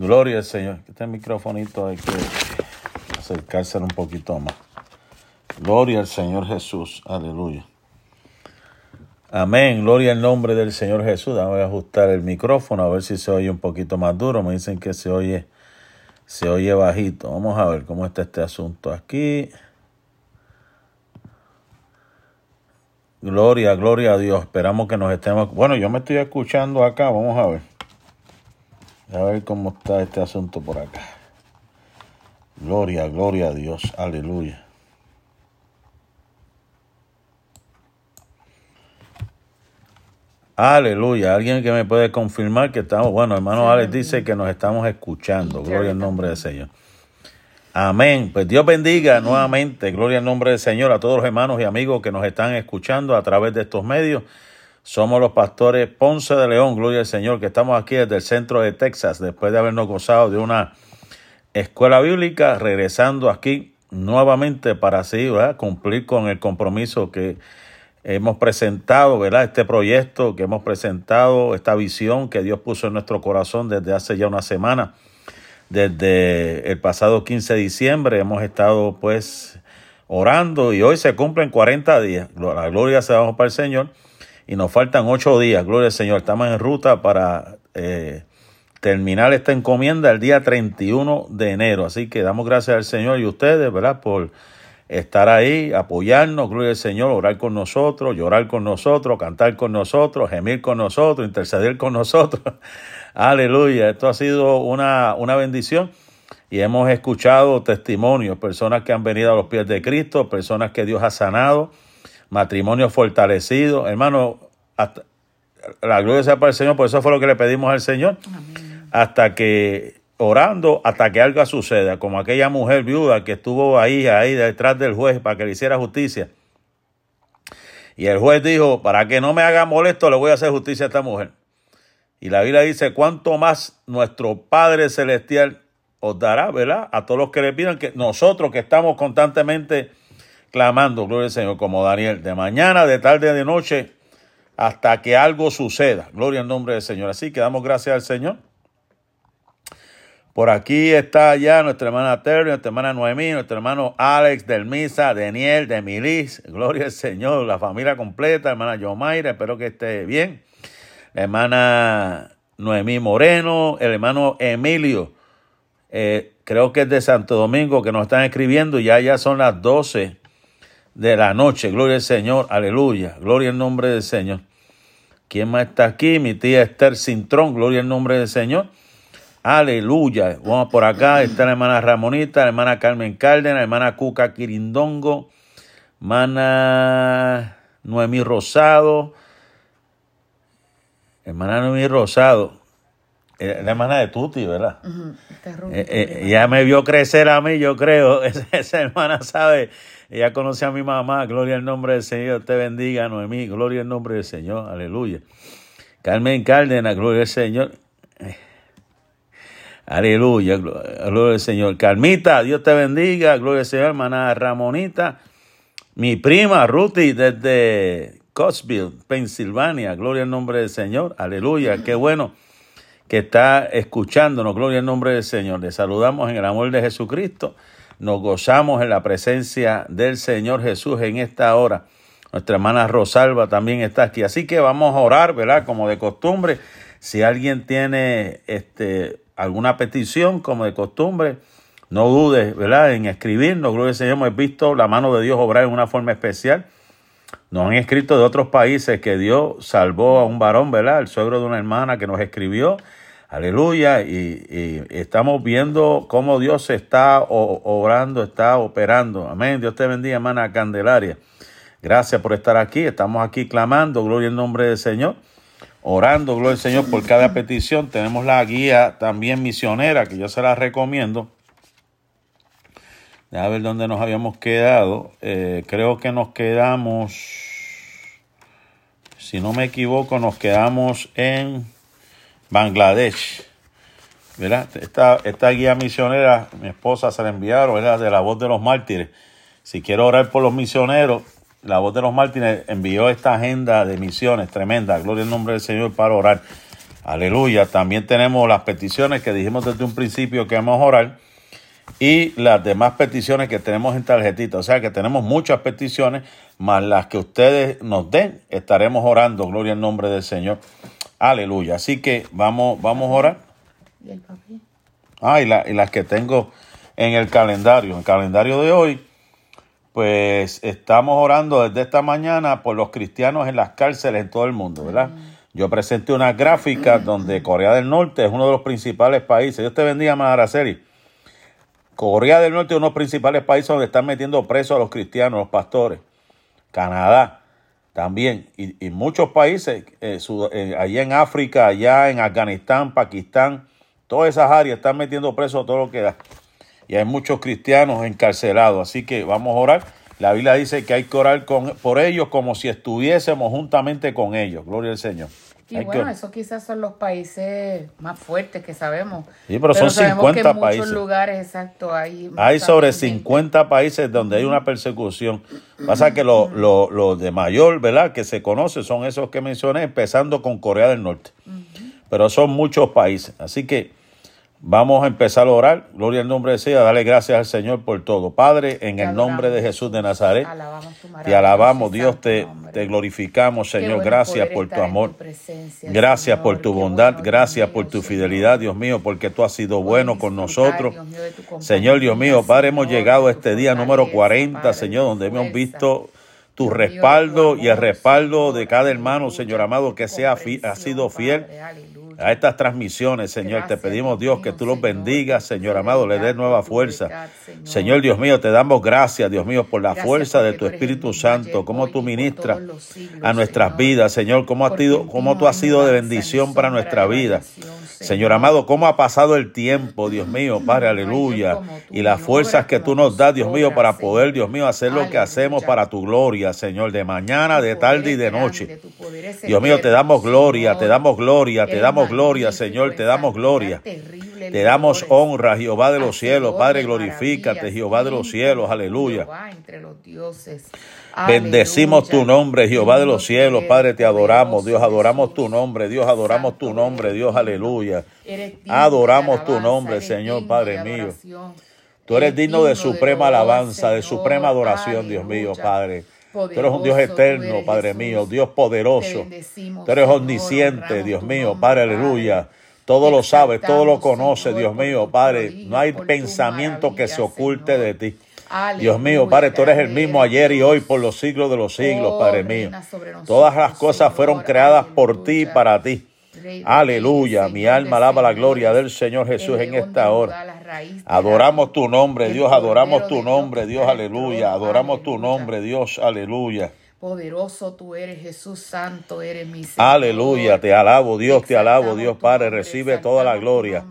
Gloria al Señor. Este microfonito hay que acercarse un poquito más. Gloria al Señor Jesús. Aleluya. Amén. Gloria al nombre del Señor Jesús. Voy a ajustar el micrófono a ver si se oye un poquito más duro. Me dicen que se oye, se oye bajito. Vamos a ver cómo está este asunto aquí. Gloria, gloria a Dios. Esperamos que nos estemos. Bueno, yo me estoy escuchando acá. Vamos a ver. A ver cómo está este asunto por acá. Gloria, gloria a Dios. Aleluya. Aleluya. Alguien que me puede confirmar que estamos. Bueno, hermano Alex dice que nos estamos escuchando. Gloria al nombre del Señor. Amén. Pues Dios bendiga nuevamente. Gloria al nombre del Señor a todos los hermanos y amigos que nos están escuchando a través de estos medios. Somos los pastores Ponce de León, gloria al Señor, que estamos aquí desde el centro de Texas, después de habernos gozado de una escuela bíblica, regresando aquí nuevamente para así cumplir con el compromiso que hemos presentado, ¿verdad? Este proyecto que hemos presentado, esta visión que Dios puso en nuestro corazón desde hace ya una semana. Desde el pasado 15 de diciembre hemos estado pues orando y hoy se cumplen 40 días. La gloria se da para el Señor y nos faltan ocho días, gloria al Señor. Estamos en ruta para eh, terminar esta encomienda el día 31 de enero. Así que damos gracias al Señor y ustedes, ¿verdad? Por estar ahí, apoyarnos, gloria al Señor, orar con nosotros, llorar con nosotros, cantar con nosotros, gemir con nosotros, interceder con nosotros. Aleluya. Esto ha sido una, una bendición. Y hemos escuchado testimonios, personas que han venido a los pies de Cristo, personas que Dios ha sanado, matrimonio fortalecido. Hermano, hasta, la gloria sea para el Señor, por eso fue lo que le pedimos al Señor. Hasta que, orando, hasta que algo suceda, como aquella mujer viuda que estuvo ahí, ahí detrás del juez para que le hiciera justicia. Y el juez dijo, para que no me haga molesto, le voy a hacer justicia a esta mujer. Y la Biblia dice, cuánto más nuestro Padre Celestial os dará, ¿verdad? A todos los que le pidan que nosotros que estamos constantemente clamando, gloria al Señor, como Daniel, de mañana, de tarde, de noche, hasta que algo suceda. Gloria al nombre del Señor. Así que damos gracias al Señor. Por aquí está ya nuestra hermana Terry, nuestra hermana Noemí, nuestro hermano Alex, del Misa, Daniel, de Milis. Gloria al Señor, la familia completa, hermana Yomaira, espero que esté bien. Hermana Noemí Moreno, el hermano Emilio, eh, creo que es de Santo Domingo, que nos están escribiendo. Ya ya son las 12 de la noche. Gloria al Señor, aleluya. Gloria al nombre del Señor. ¿Quién más está aquí? Mi tía Esther Cintrón, gloria al nombre del Señor. Aleluya. Vamos por acá. Está la hermana Ramonita, la hermana Carmen Cárdenas, la hermana Cuca Quirindongo, hermana Noemí Rosado, hermana Noemí Rosado, eh, la hermana de Tuti, ¿verdad? eh, eh, ya me vio crecer a mí, yo creo. Esa hermana sabe ella conoce a mi mamá, gloria al nombre del Señor, te bendiga, Noemí, gloria al nombre del Señor, aleluya. Carmen Cárdenas, gloria al Señor. Aleluya, gloria al Señor. Carmita, Dios te bendiga, gloria al Señor, hermana Ramonita. Mi prima Ruthie desde Cosville, Pensilvania, gloria al nombre del Señor, aleluya, qué bueno que está escuchándonos, gloria al nombre del Señor. Le saludamos en el amor de Jesucristo nos gozamos en la presencia del Señor Jesús en esta hora. Nuestra hermana Rosalba también está aquí. Así que vamos a orar, ¿verdad? Como de costumbre. Si alguien tiene este, alguna petición, como de costumbre, no dudes, ¿verdad? En escribirnos. Gloria al Señor. Hemos visto la mano de Dios obrar en una forma especial. Nos han escrito de otros países que Dios salvó a un varón, ¿verdad? El suegro de una hermana que nos escribió Aleluya. Y, estamos viendo cómo Dios está obrando, está operando. Amén. Dios te bendiga, hermana Candelaria. Gracias por estar aquí. Estamos aquí clamando, gloria en nombre del Señor. Orando, gloria al Señor, por cada petición. Tenemos la guía también misionera, que yo se la recomiendo. A ver dónde nos habíamos quedado. Eh, creo que nos quedamos, si no me equivoco, nos quedamos en Bangladesh. ¿verdad? Esta, esta guía misionera, mi esposa se la enviaron, ¿verdad? de la voz de los mártires. Si quiero orar por los misioneros, la voz de los mártires envió esta agenda de misiones tremenda. Gloria al nombre del Señor para orar. Aleluya. También tenemos las peticiones que dijimos desde un principio que vamos a orar y las demás peticiones que tenemos en tarjetita. O sea que tenemos muchas peticiones, más las que ustedes nos den, estaremos orando. Gloria al nombre del Señor. Aleluya. Así que vamos, vamos a orar. ¿Y el Ah, y, y las que tengo en el calendario. En el calendario de hoy, pues estamos orando desde esta mañana por los cristianos en las cárceles en todo el mundo, ¿verdad? Yo presenté una gráfica donde Corea del Norte es uno de los principales países. Dios te bendiga, Araceli. Corea del Norte es uno de los principales países donde están metiendo presos a los cristianos, los pastores. Canadá también. Y, muchos países, eh, eh, allá en África, allá en Afganistán, Pakistán, todas esas áreas están metiendo presos a todo lo que da. Y hay muchos cristianos encarcelados. Así que vamos a orar. La Biblia dice que hay que orar con, por ellos como si estuviésemos juntamente con ellos. Gloria al Señor. Y bueno, esos quizás son los países más fuertes que sabemos. Sí, pero, son 50 que en países. Muchos lugares, exacto, hay, hay sobre 50 países donde hay una persecución. Pasa que los lo, de mayor, ¿verdad? Que se conoce son esos que mencioné, empezando con Corea del Norte. Pero son muchos países. Así que Vamos a empezar a orar. Gloria al nombre de Dios. Dale gracias al Señor por todo. Padre, en el nombre de Jesús de Nazaret, te alabamos, Dios, te, te glorificamos, Señor. Gracias por tu amor. Gracias por tu bondad. Gracias por tu fidelidad, Dios mío, porque tú has sido bueno con nosotros. Señor, Dios mío, Padre, hemos llegado a este día número 40, Señor, donde hemos visto tu respaldo y el respaldo de cada hermano, Señor amado, que sea ha sido fiel a estas transmisiones, Señor. te pedimos, Dios, que tú los bendigas, Señor amado, le des nueva fuerza. Señor. Dios mío, te damos gracias, Dios mío, por la fuerza de tu Espíritu Santo, cómo tú ministras a nuestras vidas, Señor, cómo, ha sido, cómo tú has sido de bendición para nuestra vida. Señor amado, cómo ha pasado el tiempo, Dios mío, Padre, aleluya. Y las fuerzas que tú nos das, Dios mío, para poder, Dios mío, hacer lo que hacemos para tu gloria, Señor, de mañana, de tarde y de noche. Dios mío, te damos gloria, te damos gloria, te damos gloria, Señor, te damos gloria. Te damos honra, Jehová de los cielos, Padre, glorifícate, Jehová de los cielos, aleluya. Bendecimos tu nombre, Jehová de los cielos, Padre, te adoramos, Dios, adoramos tu nombre, Dios, adoramos tu nombre, Dios, aleluya. Adoramos tu nombre, Señor, Padre mío. Tú eres digno de suprema alabanza, de suprema adoración, Dios mío, Padre. Tú eres un Dios eterno, Padre mío, Dios poderoso. Tú eres omnisciente, Dios mío, Padre, aleluya. Todo lo sabe, todo lo conoce, Dios mío, Padre. No hay pensamiento que se oculte de ti. Dios mío, Padre, tú eres el mismo ayer y hoy por los siglos de los siglos, Padre mío. Todas las cosas fueron creadas por ti y para ti. Aleluya, mi alma alaba la gloria del Señor Jesús en esta hora. Adoramos tu nombre, Dios, adoramos tu nombre, Dios, aleluya. Adoramos tu nombre, Dios, aleluya. Poderoso tú eres, Jesús Santo, eres mi Señor. Aleluya, te alabo, Dios, te alabo, Dios Padre, recibe toda la gloria.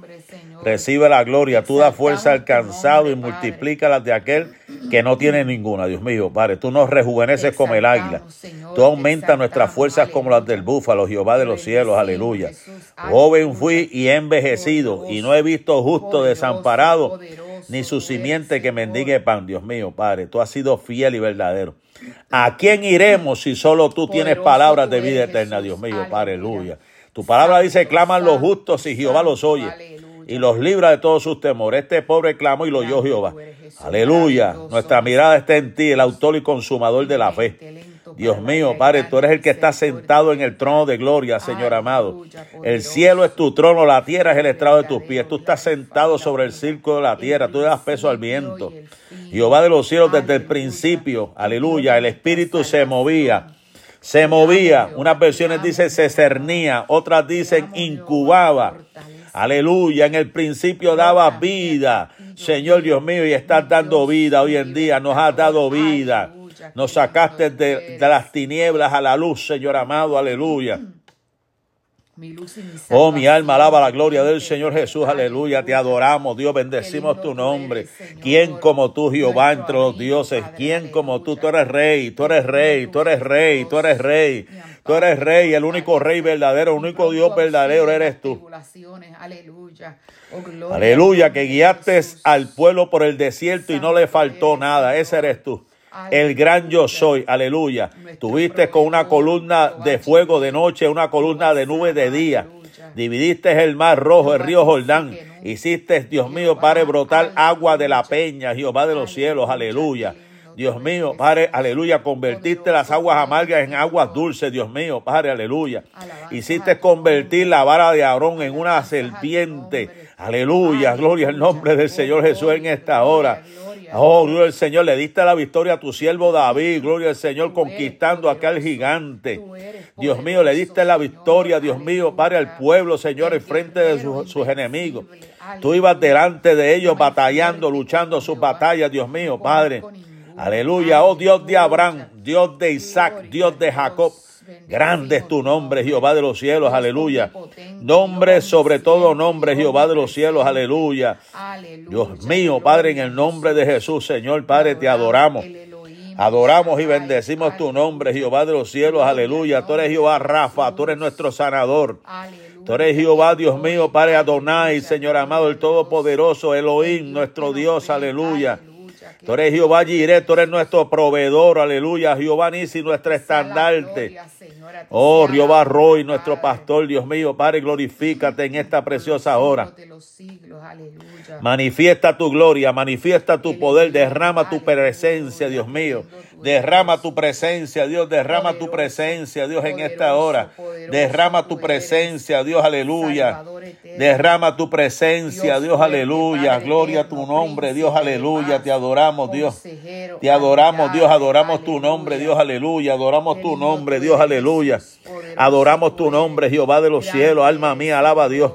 Recibe la gloria, tú das fuerza al cansado y multiplica las de aquel que no tiene ninguna, Dios mío, Padre. Tú nos rejuveneces como el águila. Tú aumentas nuestras fuerzas como las del búfalo, Jehová de los cielos, aleluya. Joven fui y he envejecido y no he visto justo desamparado ni su simiente que mendigue pan, Dios mío, Padre. Tú has sido fiel y verdadero. ¿A quién iremos si solo tú tienes palabras de vida eterna, Dios mío? Aleluya. Tu palabra dice, claman los justos y Jehová los oye y los libra de todos sus temores. Este pobre clamó y lo oyó Jehová. Aleluya. Nuestra mirada está en ti, el autor y consumador de la fe. Dios mío, Padre, tú eres el que está sentado en el trono de gloria, Señor amado. El cielo es tu trono, la tierra es el estrado de tus pies. Tú estás sentado sobre el circo de la tierra, tú das peso al viento. Jehová de los cielos desde el principio, aleluya, el espíritu se movía. Se movía, unas versiones dicen se cernía, otras dicen incubaba. Aleluya, en el principio daba vida. Señor Dios mío, y estás dando vida hoy en día, nos has dado vida. Nos sacaste de, las tinieblas a la luz, Señor amado, aleluya. Oh, mi alma alaba la gloria del Señor Jesús, aleluya. Te adoramos, Dios, bendecimos tu nombre. ¿Quién como tú, Jehová, entre los dioses? ¿Quién como tú? Tú eres rey, tú eres rey, tú eres rey, tú eres rey. Tú eres rey, el único rey verdadero, el único Dios verdadero eres tú. Aleluya, que guiaste al pueblo por el desierto y no le faltó nada. Ese eres tú el gran yo soy, aleluya. Tuviste con una columna de fuego de noche, una columna de nube de día. Dividiste el mar rojo, el río Jordán. Hiciste, Dios mío, Padre, brotar agua de la peña, Jehová de los cielos, aleluya. Dios mío, Padre, aleluya, convertiste las aguas amargas en aguas dulces, Dios mío, Padre, aleluya. Hiciste convertir la vara de Aarón en una serpiente, aleluya, gloria al nombre del Señor Jesús en esta hora. Oh, gloria al Señor, le diste la victoria a tu siervo David, gloria al Señor, conquistando a aquel gigante. Dios mío, le diste la victoria, Dios mío, Padre, al pueblo, Señor, en frente de sus enemigos. Tú ibas delante de ellos batallando, luchando sus batallas, Dios mío, Padre. Aleluya, oh Dios de Abraham, Dios de Isaac, Dios de Jacob. Grande es tu nombre, Jehová de los cielos, aleluya. Nombre sobre todo nombre, Jehová de los cielos, aleluya. Dios mío, Padre, en el nombre de Jesús, Señor, Padre, te adoramos. Adoramos y bendecimos tu nombre, Jehová de los cielos, aleluya. Tú eres Jehová Rafa, tú eres nuestro sanador. Tú eres Jehová, Dios mío, Padre Adonai, Señor amado, el Todopoderoso, Elohim, nuestro Dios, aleluya. Tú eres Jehová Jireh, tú eres nuestro proveedor, aleluya. Jehová Nisi, nuestro estandarte. Oh, Jehová Roy, nuestro pastor, Dios mío, Padre, glorifícate en esta preciosa hora. Manifiesta tu gloria, manifiesta tu poder, derrama tu presencia, Dios mío. Derrama tu presencia, Dios, derrama tu presencia, Dios, en esta hora. Derrama tu presencia, Dios, aleluya. Derrama tu presencia, Dios, aleluya. Gloria a tu nombre, Dios, aleluya. Te adoramos, Dios. Te adoramos, Dios, adoramos tu nombre, Dios, aleluya. Adoramos tu nombre, Dios, aleluya. Adoramos tu nombre, Jehová de los cielos. Alma mía, alaba a Dios.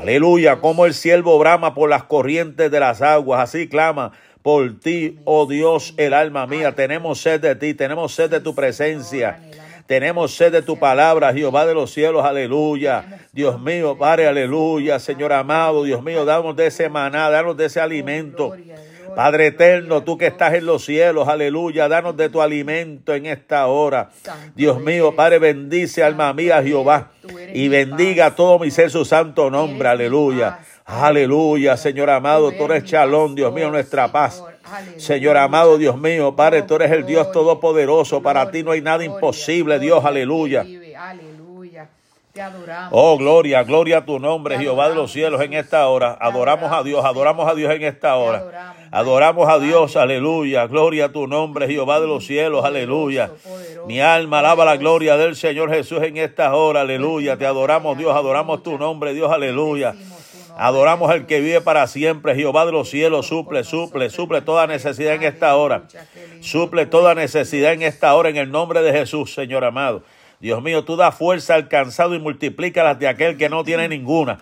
Aleluya, como el siervo brama por las corrientes de las aguas, así clama por ti, oh Dios, el alma mía. Tenemos sed de ti, tenemos sed de tu presencia. Tenemos sed de tu palabra, Jehová de los cielos, aleluya. Dios mío, Padre, aleluya. Señor amado, Dios mío, damos de ese maná, danos de ese alimento. Padre eterno, tú que estás en los cielos, aleluya, danos de tu alimento en esta hora. Dios mío, Padre, bendice alma mía, Jehová, y bendiga todo mi ser su santo nombre, aleluya. Aleluya, Señor amado, tú eres chalón, Dios mío, nuestra paz. Señor amado, Dios mío, Padre, tú eres el Dios todopoderoso. Para ti no hay nada imposible, Dios, aleluya. Oh, gloria, gloria a tu nombre, Jehová de los cielos, en esta hora. Adoramos a Dios, adoramos a Dios en esta hora. Adoramos a Dios, aleluya. Gloria a tu nombre, Jehová de los cielos, aleluya. Mi alma alaba la gloria del Señor Jesús en esta hora, aleluya. Te adoramos, Dios, adoramos tu nombre, Dios, aleluya. Adoramos al que vive para siempre, Jehová de los cielos, suple, suple, suple toda necesidad en esta hora. Suple toda necesidad en esta hora en el nombre de Jesús, Señor amado. Dios mío, tú das fuerza al cansado y multiplícalas de aquel que no tiene ninguna.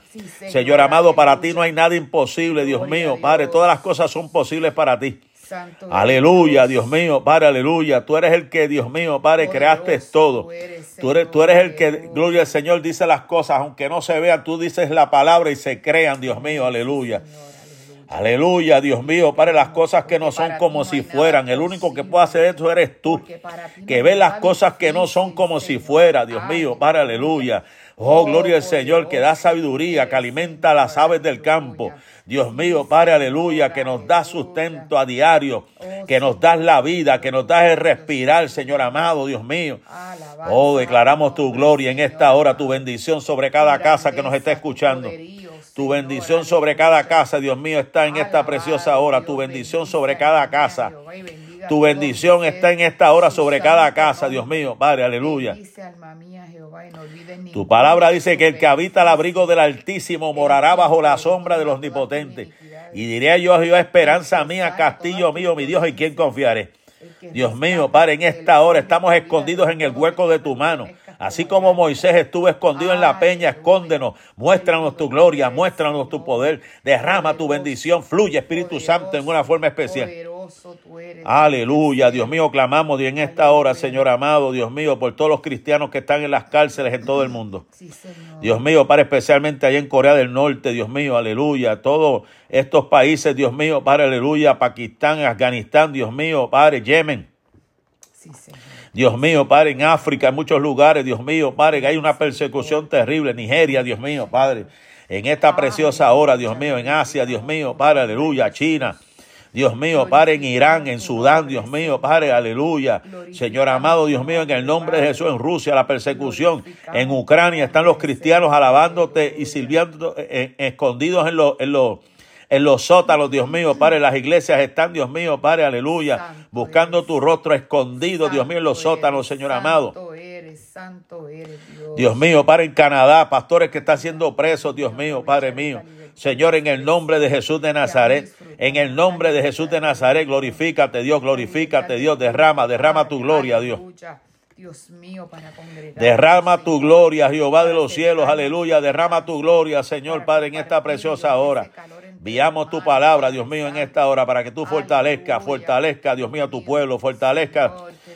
Señor amado, para ti no hay nada imposible, Dios mío. Padre, todas las cosas son posibles para ti aleluya, Dios mío, Padre, aleluya. Tú eres el que, Dios mío, Padre, creaste todo. Tú eres, tú eres el que, gloria al Señor, dice las cosas, aunque no se vean, tú dices la palabra y se crean, Dios mío, aleluya. Aleluya, Dios mío, Padre, las cosas que no son como si fueran. El único que puede hacer eso eres tú. Que ve las cosas que no son como si fuera, Dios mío, Padre, aleluya. Oh, gloria al Señor, que da sabiduría, que alimenta a las aves del campo. Dios mío, Padre, aleluya, que nos da sustento a diario, que nos das la vida, que nos das el respirar, Señor amado, Dios mío. Oh, declaramos tu gloria en esta hora, tu bendición sobre cada casa que nos está escuchando. Tu bendición sobre cada casa, Dios mío, está en esta preciosa hora. Tu bendición sobre cada casa. Tu bendición está en esta hora sobre cada casa, Dios mío, Padre, aleluya. Tu palabra dice que el que habita el abrigo del Altísimo morará bajo la sombra del Omnipotente. Y diré yo a Jehová, esperanza mía, castillo mío, mi Dios, en quien confiaré. Dios mío, Padre, en esta hora estamos escondidos en el hueco de tu mano. Así como Moisés estuvo escondido en la peña, escóndenos, muéstranos tu gloria, muéstranos tu poder, derrama tu bendición, fluye Espíritu Santo en una forma especial. Aleluya, Dios mío, clamamos en esta hora, Señor amado, Dios mío, por todos los cristianos que están en las cárceles en todo el mundo. Dios mío, para especialmente allá en Corea del Norte, Dios mío, aleluya, todos estos países, Dios mío, para aleluya, Pakistán, Afganistán, Dios mío, Padre, Yemen. Dios mío, Padre, en África, en muchos lugares, Dios mío, Padre, que hay una persecución terrible, Nigeria, Dios mío, Padre, en esta preciosa hora, Dios mío, en Asia, Dios mío, Padre, aleluya, China. Dios mío, Padre, en Irán, en Sudán, Dios. Mío, Padre, aleluya. Señor amado, Dios mío, en el nombre de Jesús, en Rusia, la persecución, en Ucrania están los cristianos alabándote y sirviendo eh, eh, escondidos en los... En los en los sótanos, Dios mío, Padre, las iglesias están, Dios mío, Padre, aleluya, buscando tu rostro escondido, Dios mío, en los sótanos, Señor amado. Dios. Dios mío, Padre, en Canadá, pastores que están siendo presos, Dios mío, Padre mío. Señor, en el nombre de Jesús de Nazaret, en el nombre de Jesús de Nazaret, glorifícate, Dios, glorifícate, Dios, derrama, derrama tu gloria, Dios. Dios mío, para congregar. Derrama tu gloria, Jehová de los cielos, aleluya. Derrama tu gloria, Señor Padre, en esta preciosa hora. Viamos tu palabra, Dios mío, en esta hora para que tú fortalezcas, fortalezca, Dios mío, a tu pueblo, fortalezca,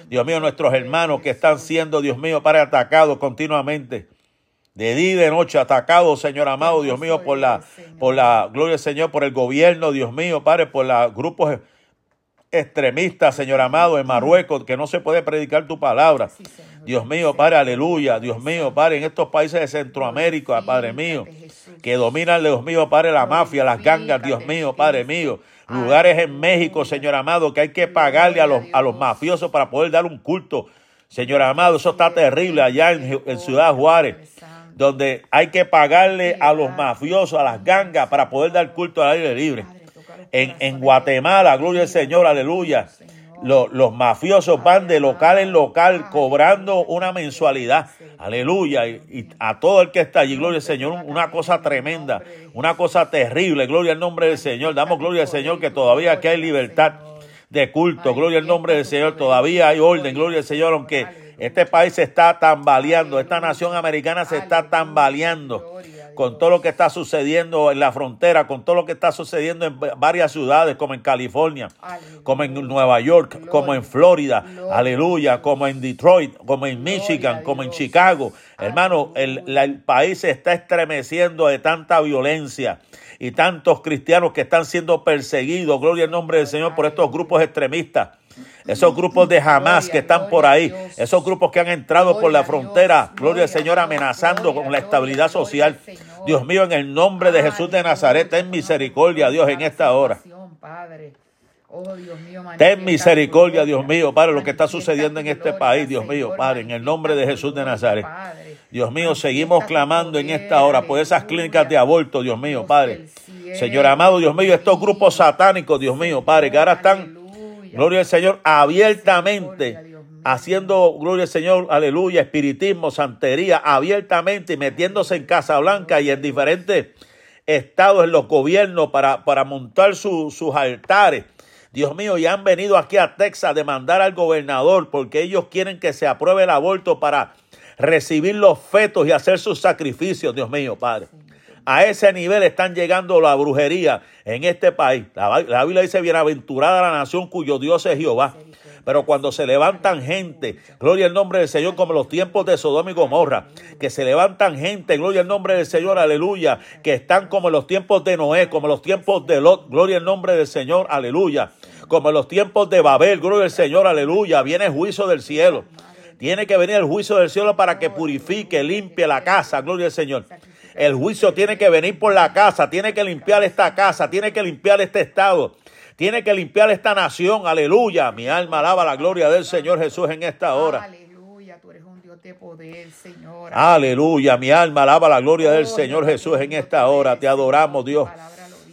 Dios mío, nuestros hermanos que están siendo, Dios mío, para atacados continuamente de día y de noche atacados, Señor amado, Dios mío, por la, por la gloria del Señor, por el gobierno, Dios mío, Padre, por los grupos extremistas, Señor amado, en Marruecos, que no se puede predicar tu palabra. Dios mío, Padre, aleluya. Dios mío, Padre, en estos países de Centroamérica, Padre mío, que dominan, Dios mío, Padre, la mafia, las gangas, Dios mío, Padre mío. Lugares en México, Señor amado, que hay que pagarle a los, a los mafiosos para poder dar un culto. Señor amado, eso está terrible allá en, en Ciudad Juárez donde hay que pagarle a los mafiosos, a las gangas, para poder dar culto al aire libre. En, en Guatemala, gloria al Señor, aleluya. Los, los, mafiosos van de local en local cobrando una mensualidad. Aleluya. Y, a todo el que está allí, gloria al Señor, una cosa tremenda, una cosa terrible. Gloria al nombre del Señor. Damos gloria al Señor que todavía aquí hay libertad de culto. Gloria al nombre del Señor. Todavía hay orden. Gloria al Señor, aunque este país se está tambaleando, esta nación americana se está tambaleando con todo lo que está sucediendo en la frontera, con todo lo que está sucediendo en varias ciudades, como en California, como en Nueva York, como en Florida, aleluya, como en Detroit, como en Michigan, como en Chicago. Hermano, el, el país se está estremeciendo de tanta violencia y tantos cristianos que están siendo perseguidos, gloria al nombre del Señor, por estos grupos extremistas esos grupos de Hamas que están por ahí, esos grupos que han entrado por la frontera, gloria al Señor, amenazando con la estabilidad social. Dios mío, en el nombre de Jesús de Nazaret, ten misericordia, Dios, en esta hora. Ten misericordia, Dios mío, Padre, lo que está sucediendo en este país, Dios mío, Padre, en el nombre de Jesús de Nazaret. Dios mío, seguimos clamando en esta hora por esas clínicas de aborto, Dios mío, Padre. Señor amado, Dios mío, estos grupos satánicos, Dios mío, Padre, que ahora están gloria al Señor, abiertamente haciendo, gloria al Señor, aleluya, espiritismo, santería, abiertamente, metiéndose en Casa Blanca y en diferentes estados en los gobiernos para, para montar sus altares. Dios mío, y han venido aquí a Texas a demandar al gobernador porque ellos quieren que se apruebe el aborto para recibir los fetos y hacer sus sacrificios, Dios mío, Padre. A ese nivel están llegando la brujería en este país. La, Biblia dice, bienaventurada la nación cuyo Dios es Jehová. Pero cuando se levantan gente, gloria al nombre del Señor, como los tiempos de Sodoma y Gomorra, que se levantan gente, gloria al nombre del Señor, aleluya, que están como en los tiempos de Noé, como en los tiempos de Lot, gloria al nombre del Señor, aleluya, como en los tiempos de Babel, gloria al Señor, aleluya, viene el juicio del cielo. Tiene que venir el juicio del cielo para que purifique, limpie la casa, gloria al Señor. El juicio tiene que venir por la casa, tiene que limpiar esta casa, tiene que limpiar este estado, tiene que limpiar esta nación. Aleluya. Mi alma alaba la gloria del Señor Jesús en esta hora. Aleluya, tú eres un Dios de poder, Señor. Aleluya, mi alma alaba la gloria del Señor Jesús en esta hora. Te adoramos, Dios.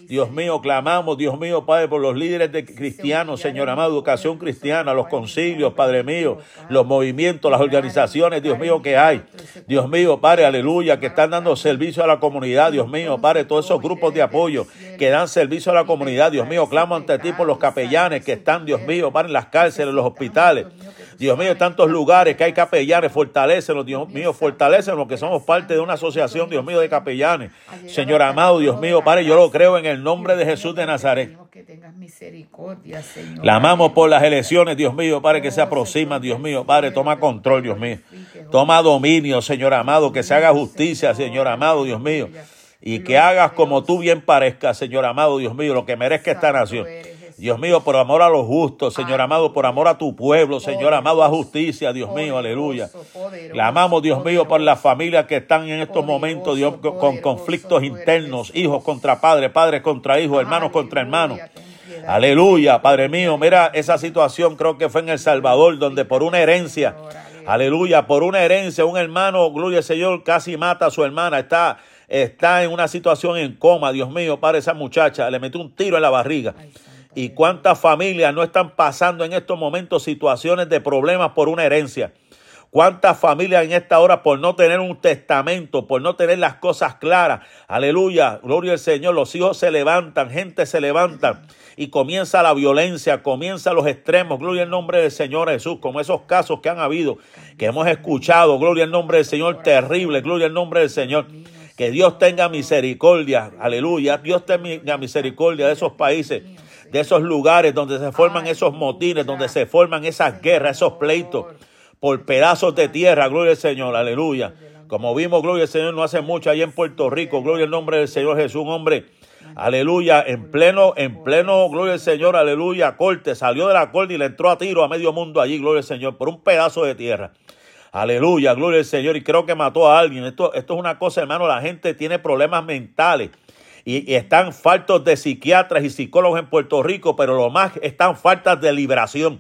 Dios mío, clamamos, Dios mío, Padre, por los líderes de cristianos, Señor amado, educación cristiana, los concilios, Padre mío, los movimientos, las organizaciones, Dios mío, que hay. Dios mío, Padre, aleluya, que están dando servicio a la comunidad, Dios mío, Padre, todos esos grupos de apoyo que dan servicio a la comunidad, Dios mío, clamo ante ti por los capellanes que están, Dios mío, Padre, en las cárceles, en los hospitales. Dios mío, tantos lugares que hay capellanes, fortalecen, Dios mío, fortalecen los que somos parte de una asociación, Dios mío, de capellanes. Señor amado, Dios mío, Padre, yo lo creo en el nombre de Jesús de Nazaret. La amamos por las elecciones, Dios mío, Padre, que se aproximan, Dios mío, Padre, toma control, Dios mío. Toma dominio, Señor amado, que se haga justicia, Señor amado, Dios mío. Y que hagas como tú bien parezcas, Señor amado, Dios mío, lo que merezca esta nación. Dios mío, por amor a los justos, Señor amado, por amor a tu pueblo, Señor amado, a justicia, Dios mío, aleluya. Clamamos, Dios mío, por las familias que están en estos momentos, Dios, con conflictos internos, hijos contra padres, padres contra hijos, hermanos contra hermanos. Aleluya, Padre mío, mira esa situación, creo que fue en El Salvador, donde por una herencia, aleluya, por una herencia, un hermano, gloria al Señor, casi mata a su hermana, está, está en una situación en coma, Dios mío, para esa muchacha, le metió un tiro en la barriga. ¿Y cuántas familias no están pasando en estos momentos situaciones de problemas por una herencia? ¿Cuántas familias en esta hora por no tener un testamento, por no tener las cosas claras? Aleluya, gloria al Señor. Los hijos se levantan, gente se levanta y comienza la violencia, comienza los extremos. Gloria al nombre del Señor Jesús, como esos casos que han habido, que hemos escuchado. Gloria al nombre del Señor terrible, gloria al nombre del Señor. Que Dios tenga misericordia, aleluya. Dios tenga misericordia de esos países de esos lugares donde se forman esos motines, donde se forman esas guerras, esos pleitos por pedazos de tierra, gloria al Señor, aleluya. Como vimos, gloria al Señor, no hace mucho ahí en Puerto Rico, gloria al nombre del Señor Jesús, un hombre, aleluya, en pleno, en pleno, gloria al Señor, aleluya, corte, salió de la corte y le entró a tiro a medio mundo allí, gloria al Señor, por un pedazo de tierra. Aleluya, gloria al Señor, y creo que mató a alguien. Esto, esto es una cosa, hermano, la gente tiene problemas mentales y, están faltos de psiquiatras y psicólogos en Puerto Rico, pero lo más están faltas de liberación.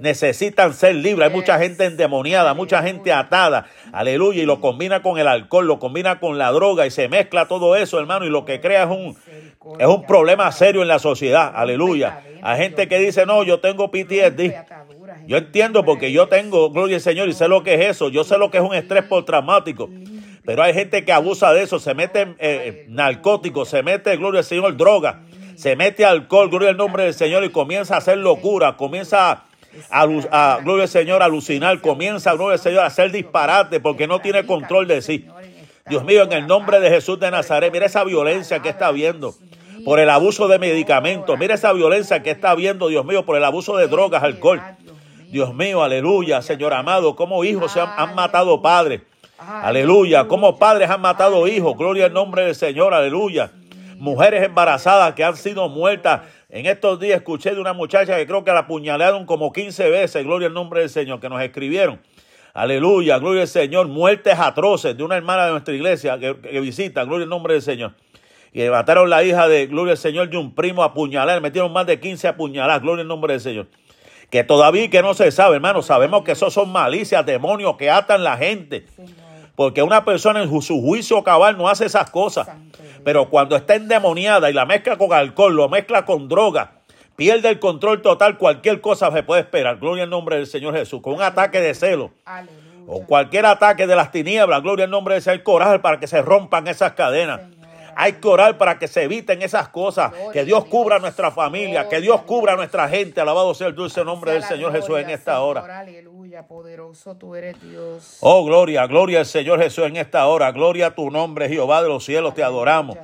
Necesitan ser libres. Hay mucha gente endemoniada, mucha gente atada. Aleluya. Y lo combina con el alcohol, lo combina con la droga y se mezcla todo eso, hermano. Y lo que crea es un, es un problema serio en la sociedad. Aleluya. Hay gente que dice, no, yo tengo PTSD. Yo entiendo porque yo tengo, gloria al Señor, y sé lo que es eso. Yo sé lo que es un estrés postraumático. Pero hay gente que abusa de eso, se mete eh, narcóticos, se mete, gloria al Señor, droga, se mete alcohol, gloria al nombre del Señor y comienza a hacer locura, comienza a, gloria al Señor, a alucinar, comienza, gloria al Señor, a hacer disparate porque no tiene control de sí. Dios mío, en el nombre de Jesús de Nazaret, mira esa violencia que está habiendo por el abuso de medicamentos, mira esa violencia que está habiendo, Dios mío, por el abuso de drogas, alcohol. Dios mío, aleluya, Señor amado, como hijos se han matado padres. Aleluya. Como padres han matado hijos. Gloria al nombre del Señor. Aleluya. Mujeres embarazadas que han sido muertas. En estos días escuché de una muchacha que creo que la apuñalaron como 15 veces. Gloria al nombre del Señor. Que nos escribieron. Aleluya. Gloria al Señor. Muertes atroces de una hermana de nuestra iglesia que, visita. Gloria al nombre del Señor. Y mataron la hija de, gloria al Señor, de un primo apuñalar. Metieron más de 15 apuñaladas. Gloria al nombre del Señor que todavía que no se sabe, hermano, sabemos que esos son malicias, demonios que atan la gente. Porque una persona en su juicio cabal no hace esas cosas. Pero cuando está endemoniada y la mezcla con alcohol, lo mezcla con droga, pierde el control total, cualquier cosa se puede esperar. Gloria al nombre del Señor Jesús. Con un ataque de celo. O cualquier ataque de las tinieblas. Gloria al nombre del Señor. Coraje para que se rompan esas cadenas. Hay que orar para que se eviten esas cosas. Que Dios cubra a nuestra familia. Que Dios cubra a nuestra gente. Alabado sea el dulce nombre del Señor Jesús en esta hora. Poderoso tú eres Dios. Oh, gloria, gloria al Señor Jesús en esta hora. Gloria a tu nombre, Jehová de los cielos. Te adoramos.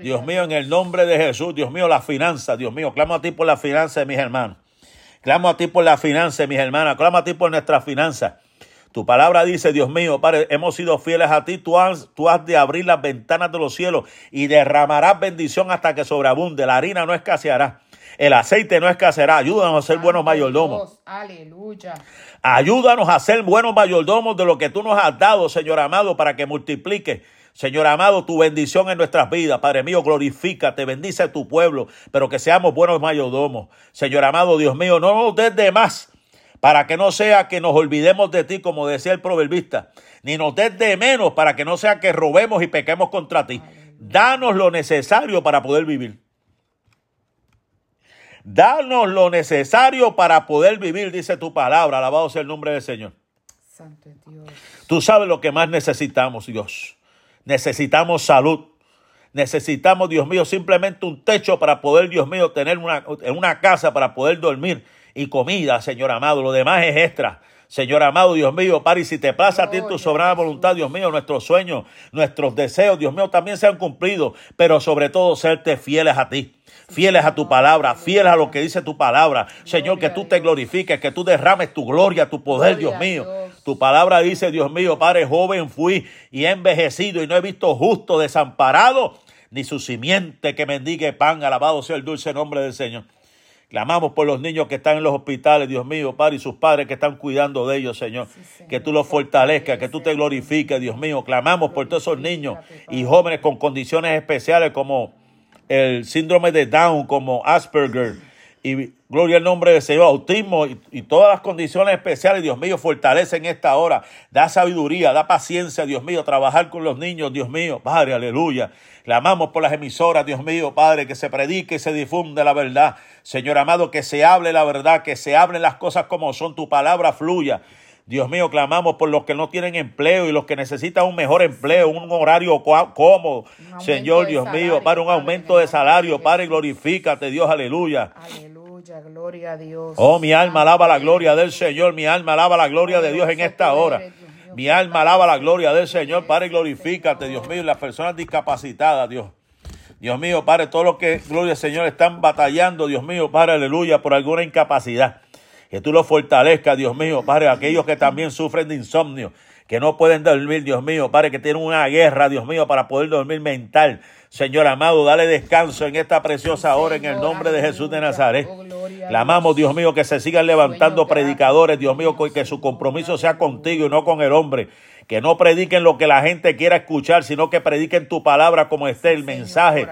Dios mío, en el nombre de Jesús. Dios mío, la finanza. Dios mío, clamo a ti por la finanza de mis hermanos. Clamo a ti por la finanza de mis hermanas. Clamo a ti por nuestras finanzas. Tu palabra dice, Dios mío, Padre, hemos sido fieles a ti. Tú has, tú has de abrir las ventanas de los cielos y derramarás bendición hasta que sobreabunde. La harina no escaseará. El aceite no escaseará. Ayúdanos a ser buenos mayordomos. Aleluya. Ayúdanos a ser buenos mayordomos de lo que tú nos has dado, Señor amado, para que multiplique. Señor amado, tu bendición en nuestras vidas. Padre mío, glorifícate, bendice a tu pueblo, pero que seamos buenos mayordomos. Señor amado, Dios mío, no nos des de más para que no sea que nos olvidemos de ti, como decía el proverbista, ni nos des de menos para que no sea que robemos y pequemos contra ti. Danos lo necesario para poder vivir. Danos lo necesario para poder vivir, dice tu palabra. Alabado sea el nombre del Señor. Santo Dios. Tú sabes lo que más necesitamos, Dios. Necesitamos salud. Necesitamos, Dios mío, simplemente un techo para poder, Dios mío, tener una, una casa para poder dormir y comida, Señor amado. Lo demás es extra. Señor amado, Dios mío, Padre, si te pasa a ti tu soberana voluntad, Dios mío, nuestros sueños, nuestros deseos, Dios mío, también se han cumplido, pero sobre todo serte fieles a ti fieles a tu palabra, fieles a lo que dice tu palabra. Señor, que tú te glorifiques, que tú derrames tu gloria, tu poder, Dios mío. Tu palabra dice, Dios mío, Padre, joven fui y he envejecido y no he visto justo desamparado, ni su simiente que mendigue pan. Alabado sea el dulce nombre del Señor. Clamamos por los niños que están en los hospitales, Dios mío, Padre, y sus padres que están cuidando de ellos, Señor. Que tú los fortalezcas, que tú te glorifiques, Dios mío. Clamamos por todos esos niños y jóvenes con condiciones especiales como el síndrome de Down, como Asperger, y gloria al nombre del Señor, autismo y, y, todas las condiciones especiales, Dios mío, fortalece en esta hora, da sabiduría, da paciencia, Dios mío, trabajar con los niños, Dios mío, Padre, aleluya. Clamamos por las emisoras, Dios mío, Padre, que se predique y se difunde la verdad. Señor amado, que se hable la verdad, que se hablen las cosas como son, tu palabra fluya. Dios mío, clamamos por los que no tienen empleo y los que necesitan un mejor empleo, un horario cómodo. Señor, Dios mío, para un aumento de salario, Padre, glorifícate, Dios, aleluya. Aleluya, gloria a Dios. Oh, mi alma alaba la gloria del Señor, mi alma alaba la gloria de Dios en esta hora. Mi alma alaba la gloria del Señor, Padre, glorifícate, Dios mío, las personas discapacitadas, Dios. Dios mío, Padre, todos los que, gloria al Señor, están batallando, Dios mío, Padre, aleluya, por alguna incapacidad. Que tú los fortalezcas, Dios mío, Padre, aquellos que también sufren de insomnio, que no pueden dormir, Dios mío, Padre, que tienen una guerra, Dios mío, para poder dormir mental. Señor amado, dale descanso en esta preciosa hora en el nombre de Jesús de Nazaret. Clamamos, Dios mío, que se sigan levantando predicadores, Dios mío, que su compromiso sea contigo y no con el hombre. Que no prediquen lo que la gente quiera escuchar, sino que prediquen tu palabra como esté el mensaje.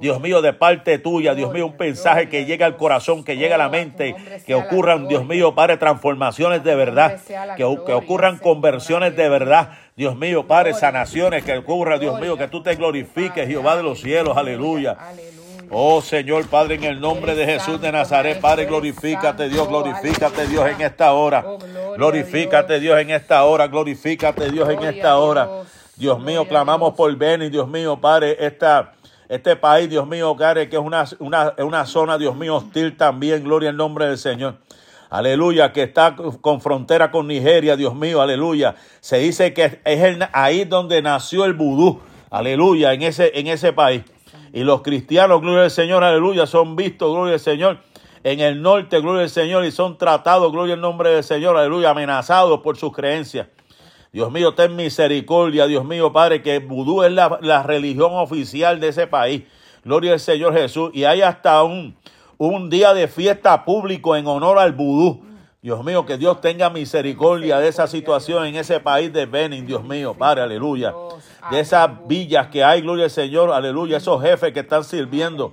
Dios mío, de parte tuya, Dios mío, un mensaje que llegue al corazón, que llegue a la mente, que ocurran, Dios mío, Padre, transformaciones de verdad, que, que ocurran conversiones de verdad. Dios mío, Padre, sanaciones, que ocurra, Dios mío, que tú te glorifiques, Jehová de los cielos, aleluya. Oh Señor Padre, en el nombre de Jesús de Nazaret, Padre, glorifícate Dios, glorifícate Dios en esta hora. Glorifícate Dios en esta hora, glorifícate Dios en esta hora. Dios mío, clamamos por Beni, Dios mío, Padre, esta, este país, Dios mío, Padre, que es una, una, una zona, Dios mío, hostil también, gloria al nombre del Señor. Aleluya, que está con frontera con Nigeria, Dios mío, aleluya. Se dice que es el, ahí donde nació el vudú, aleluya, en ese, en ese país. Y los cristianos, gloria al Señor, aleluya, son vistos, gloria al Señor, en el norte, gloria al Señor, y son tratados, gloria al nombre del Señor, aleluya, amenazados por sus creencias. Dios mío, ten misericordia, Dios mío, Padre, que vudú es la, la religión oficial de ese país. Gloria al Señor Jesús. Y hay hasta un, un día de fiesta público en honor al vudú. Dios mío, que Dios tenga misericordia de esa situación en ese país de Benin, Dios mío, Padre, aleluya. De esas villas que hay, gloria al Señor, aleluya, esos jefes que están sirviendo.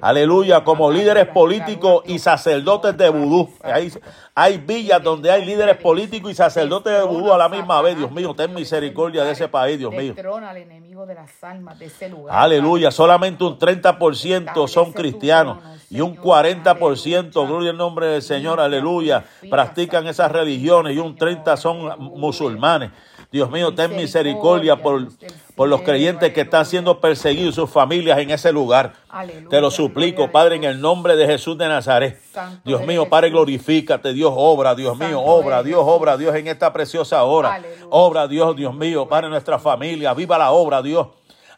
Aleluya, como líderes políticos y sacerdotes de vudú. Hay, hay villas donde hay líderes políticos y sacerdotes de vudú a la misma vez. Dios mío, ten misericordia de ese país, Dios mío. Aleluya, solamente un 30% son cristianos y un 40%, gloria al nombre del Señor, aleluya, practican esas religiones y un 30% son musulmanes. Dios mío, ten misericordia por, por los creyentes que están siendo perseguidos, sus familias en ese lugar. Te lo suplico, Padre, en el nombre de Jesús de Nazaret. Dios mío, Padre, glorifícate. Dios obra, Dios mío, obra, Dios obra, Dios en esta preciosa hora. Obra, Dios, Dios mío, Padre, nuestra familia. Viva la obra, Dios.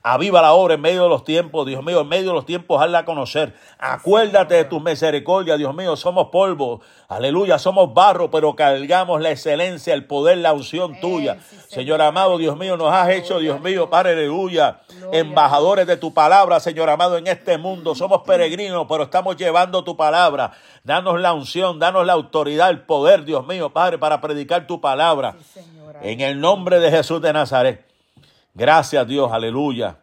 Aviva la obra en medio de los tiempos, Dios mío, en medio de los tiempos, hazla conocer. Acuérdate de tu misericordia, Dios mío, somos polvo, aleluya, somos barro, pero cargamos la excelencia, el poder, la unción tuya. Señor amado, Dios mío, nos has hecho, Dios mío, Padre, aleluya, embajadores de tu palabra, Señor amado, en este mundo. Somos peregrinos, pero estamos llevando tu palabra. Danos la unción, danos la autoridad, el poder, Dios mío, Padre, para predicar tu palabra. En el nombre de Jesús de Nazaret. Gracias Dios, aleluya.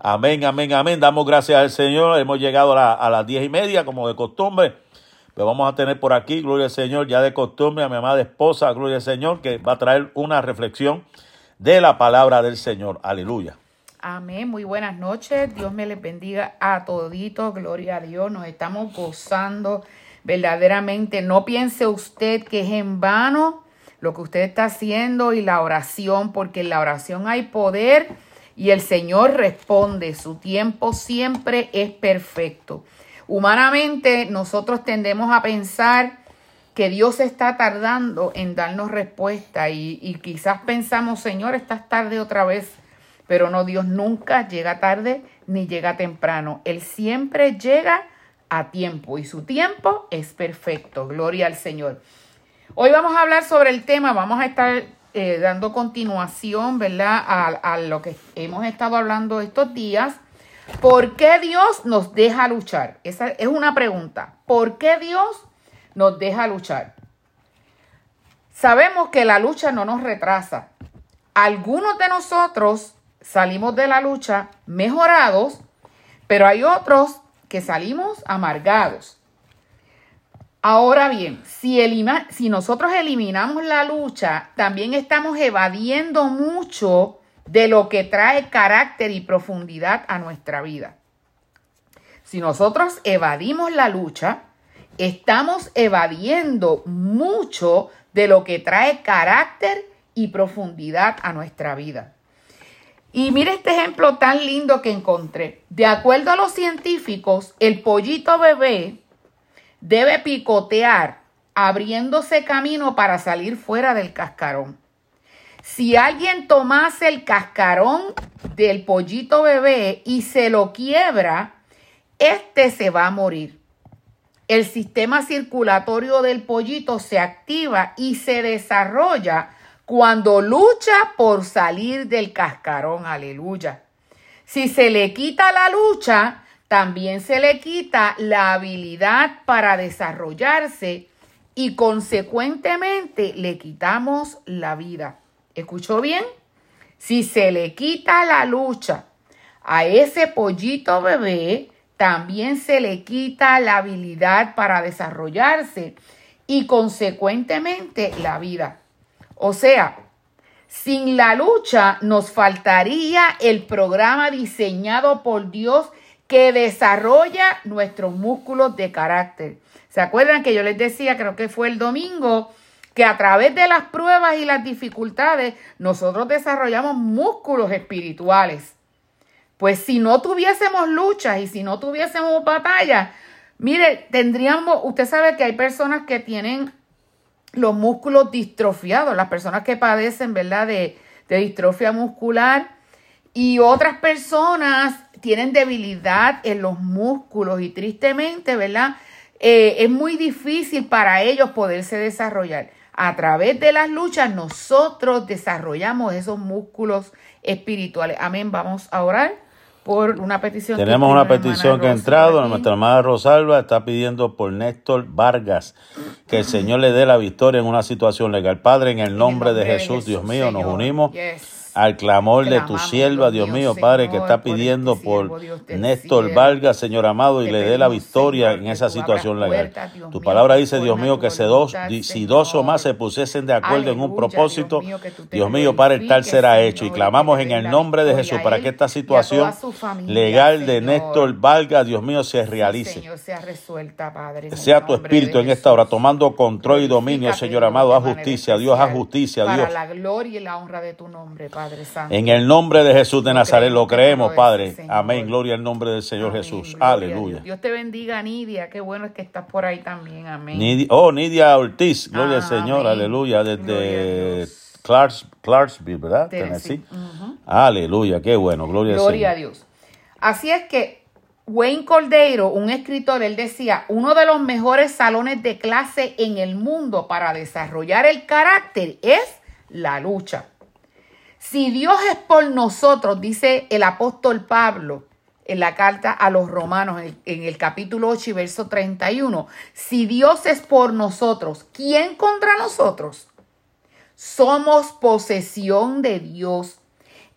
Amén, amén, amén. Damos gracias al Señor. Hemos llegado a, las diez y media, como de costumbre. Pero vamos a tener por aquí, gloria al Señor, ya de costumbre, a mi amada esposa, gloria al Señor, que va a traer una reflexión de la palabra del Señor. Aleluya. Amén. Muy buenas noches. Dios me les bendiga a toditos. Gloria a Dios. Nos estamos gozando verdaderamente. No piense usted que es en vano lo que usted está haciendo y la oración, porque en la oración hay poder y el Señor responde. Su tiempo siempre es perfecto. Humanamente nosotros tendemos a pensar que Dios está tardando en darnos respuesta y, y quizás pensamos, Señor, estás tarde otra vez, pero no, Dios nunca llega tarde ni llega temprano. Él siempre llega a tiempo y su tiempo es perfecto. Gloria al Señor. Hoy vamos a hablar sobre el tema, vamos a estar eh, dando continuación, ¿verdad? A, lo que hemos estado hablando estos días. ¿Por qué Dios nos deja luchar? Esa es una pregunta. ¿Por qué Dios nos deja luchar? Sabemos que la lucha no nos retrasa. Algunos de nosotros salimos de la lucha mejorados, Pero hay otros que salimos amargados. Ahora bien, si, si nosotros eliminamos la lucha, también estamos evadiendo mucho de lo que trae carácter y profundidad a nuestra vida. Si nosotros evadimos la lucha, estamos evadiendo mucho de lo que trae carácter y profundidad a nuestra vida. Y mire este ejemplo tan lindo que encontré. De acuerdo a los científicos, el pollito bebé debe picotear abriéndose camino para salir fuera del cascarón. Si alguien tomase el cascarón del pollito bebé y se lo quiebra, este se va a morir. El sistema circulatorio del pollito se activa y se desarrolla cuando lucha por salir del cascarón. Aleluya. Si se le quita la lucha, también se le quita la habilidad para desarrollarse y consecuentemente le quitamos la vida. ¿Escuchó bien? Si se le quita la lucha a ese pollito bebé, también se le quita la habilidad para desarrollarse y consecuentemente la vida. O sea, sin la lucha nos faltaría el programa diseñado por Dios que desarrolla nuestros músculos de carácter. ¿Se acuerdan que yo les decía, creo que fue el domingo, que a través de las pruebas y las dificultades nosotros desarrollamos músculos espirituales? Pues si no tuviésemos luchas y si no tuviésemos batallas, mire, tendríamos, usted sabe que hay personas que tienen los músculos distrofiados, las personas que padecen, ¿verdad?, de, de distrofia muscular y otras personas tienen debilidad en los músculos y tristemente, ¿verdad? Eh, es muy difícil para ellos poderse desarrollar. A través de las luchas nosotros desarrollamos esos músculos espirituales. Amén. Vamos a orar por una petición. Tenemos una petición que ha entrado. Nuestra hermana Rosalba está pidiendo por Néstor Vargas que el Señor le dé la victoria en una situación legal. Padre, en el nombre, de, Jesús, Dios mío, nos unimos al clamor de tu sierva, Dios mío, Padre, que está pidiendo por Néstor Vargas, Señor amado, y le dé la victoria en esa situación legal. Tu palabra dice, Dios mío, que si dos, si dos o más se pusiesen de acuerdo en un propósito, Dios mío, Padre, tal será hecho. Y clamamos en el nombre de Jesús para que esta situación legal de Néstor Vargas, Dios mío, se realice. Sea tu espíritu en esta hora, tomando control y dominio, Señor amado, a justicia, Dios, a justicia, Dios. Para la gloria y la honra de tu nombre, Padre. En el nombre de Jesús de Nazaret lo creemos, Padre. Amén. Gloria al nombre del Señor Jesús. Aleluya. Dios. te bendiga, Nidia. Qué bueno es que estás por ahí también. Amén. oh, Nidia Ortiz. Gloria al Señor. Aleluya. Desde Clarks, Clarksville, ¿verdad? Tennessee. Aleluya. Qué bueno. Gloria, Gloria a Dios. Así es que Wayne Cordeiro, un escritor, él decía, uno de los mejores salones de clase en el mundo para desarrollar el carácter es la lucha. Si Dios es por nosotros, dice el apóstol Pablo en la carta a los romanos, en el, capítulo 8 y verso 31, si Dios es por nosotros, ¿quién contra nosotros? Somos posesión de Dios.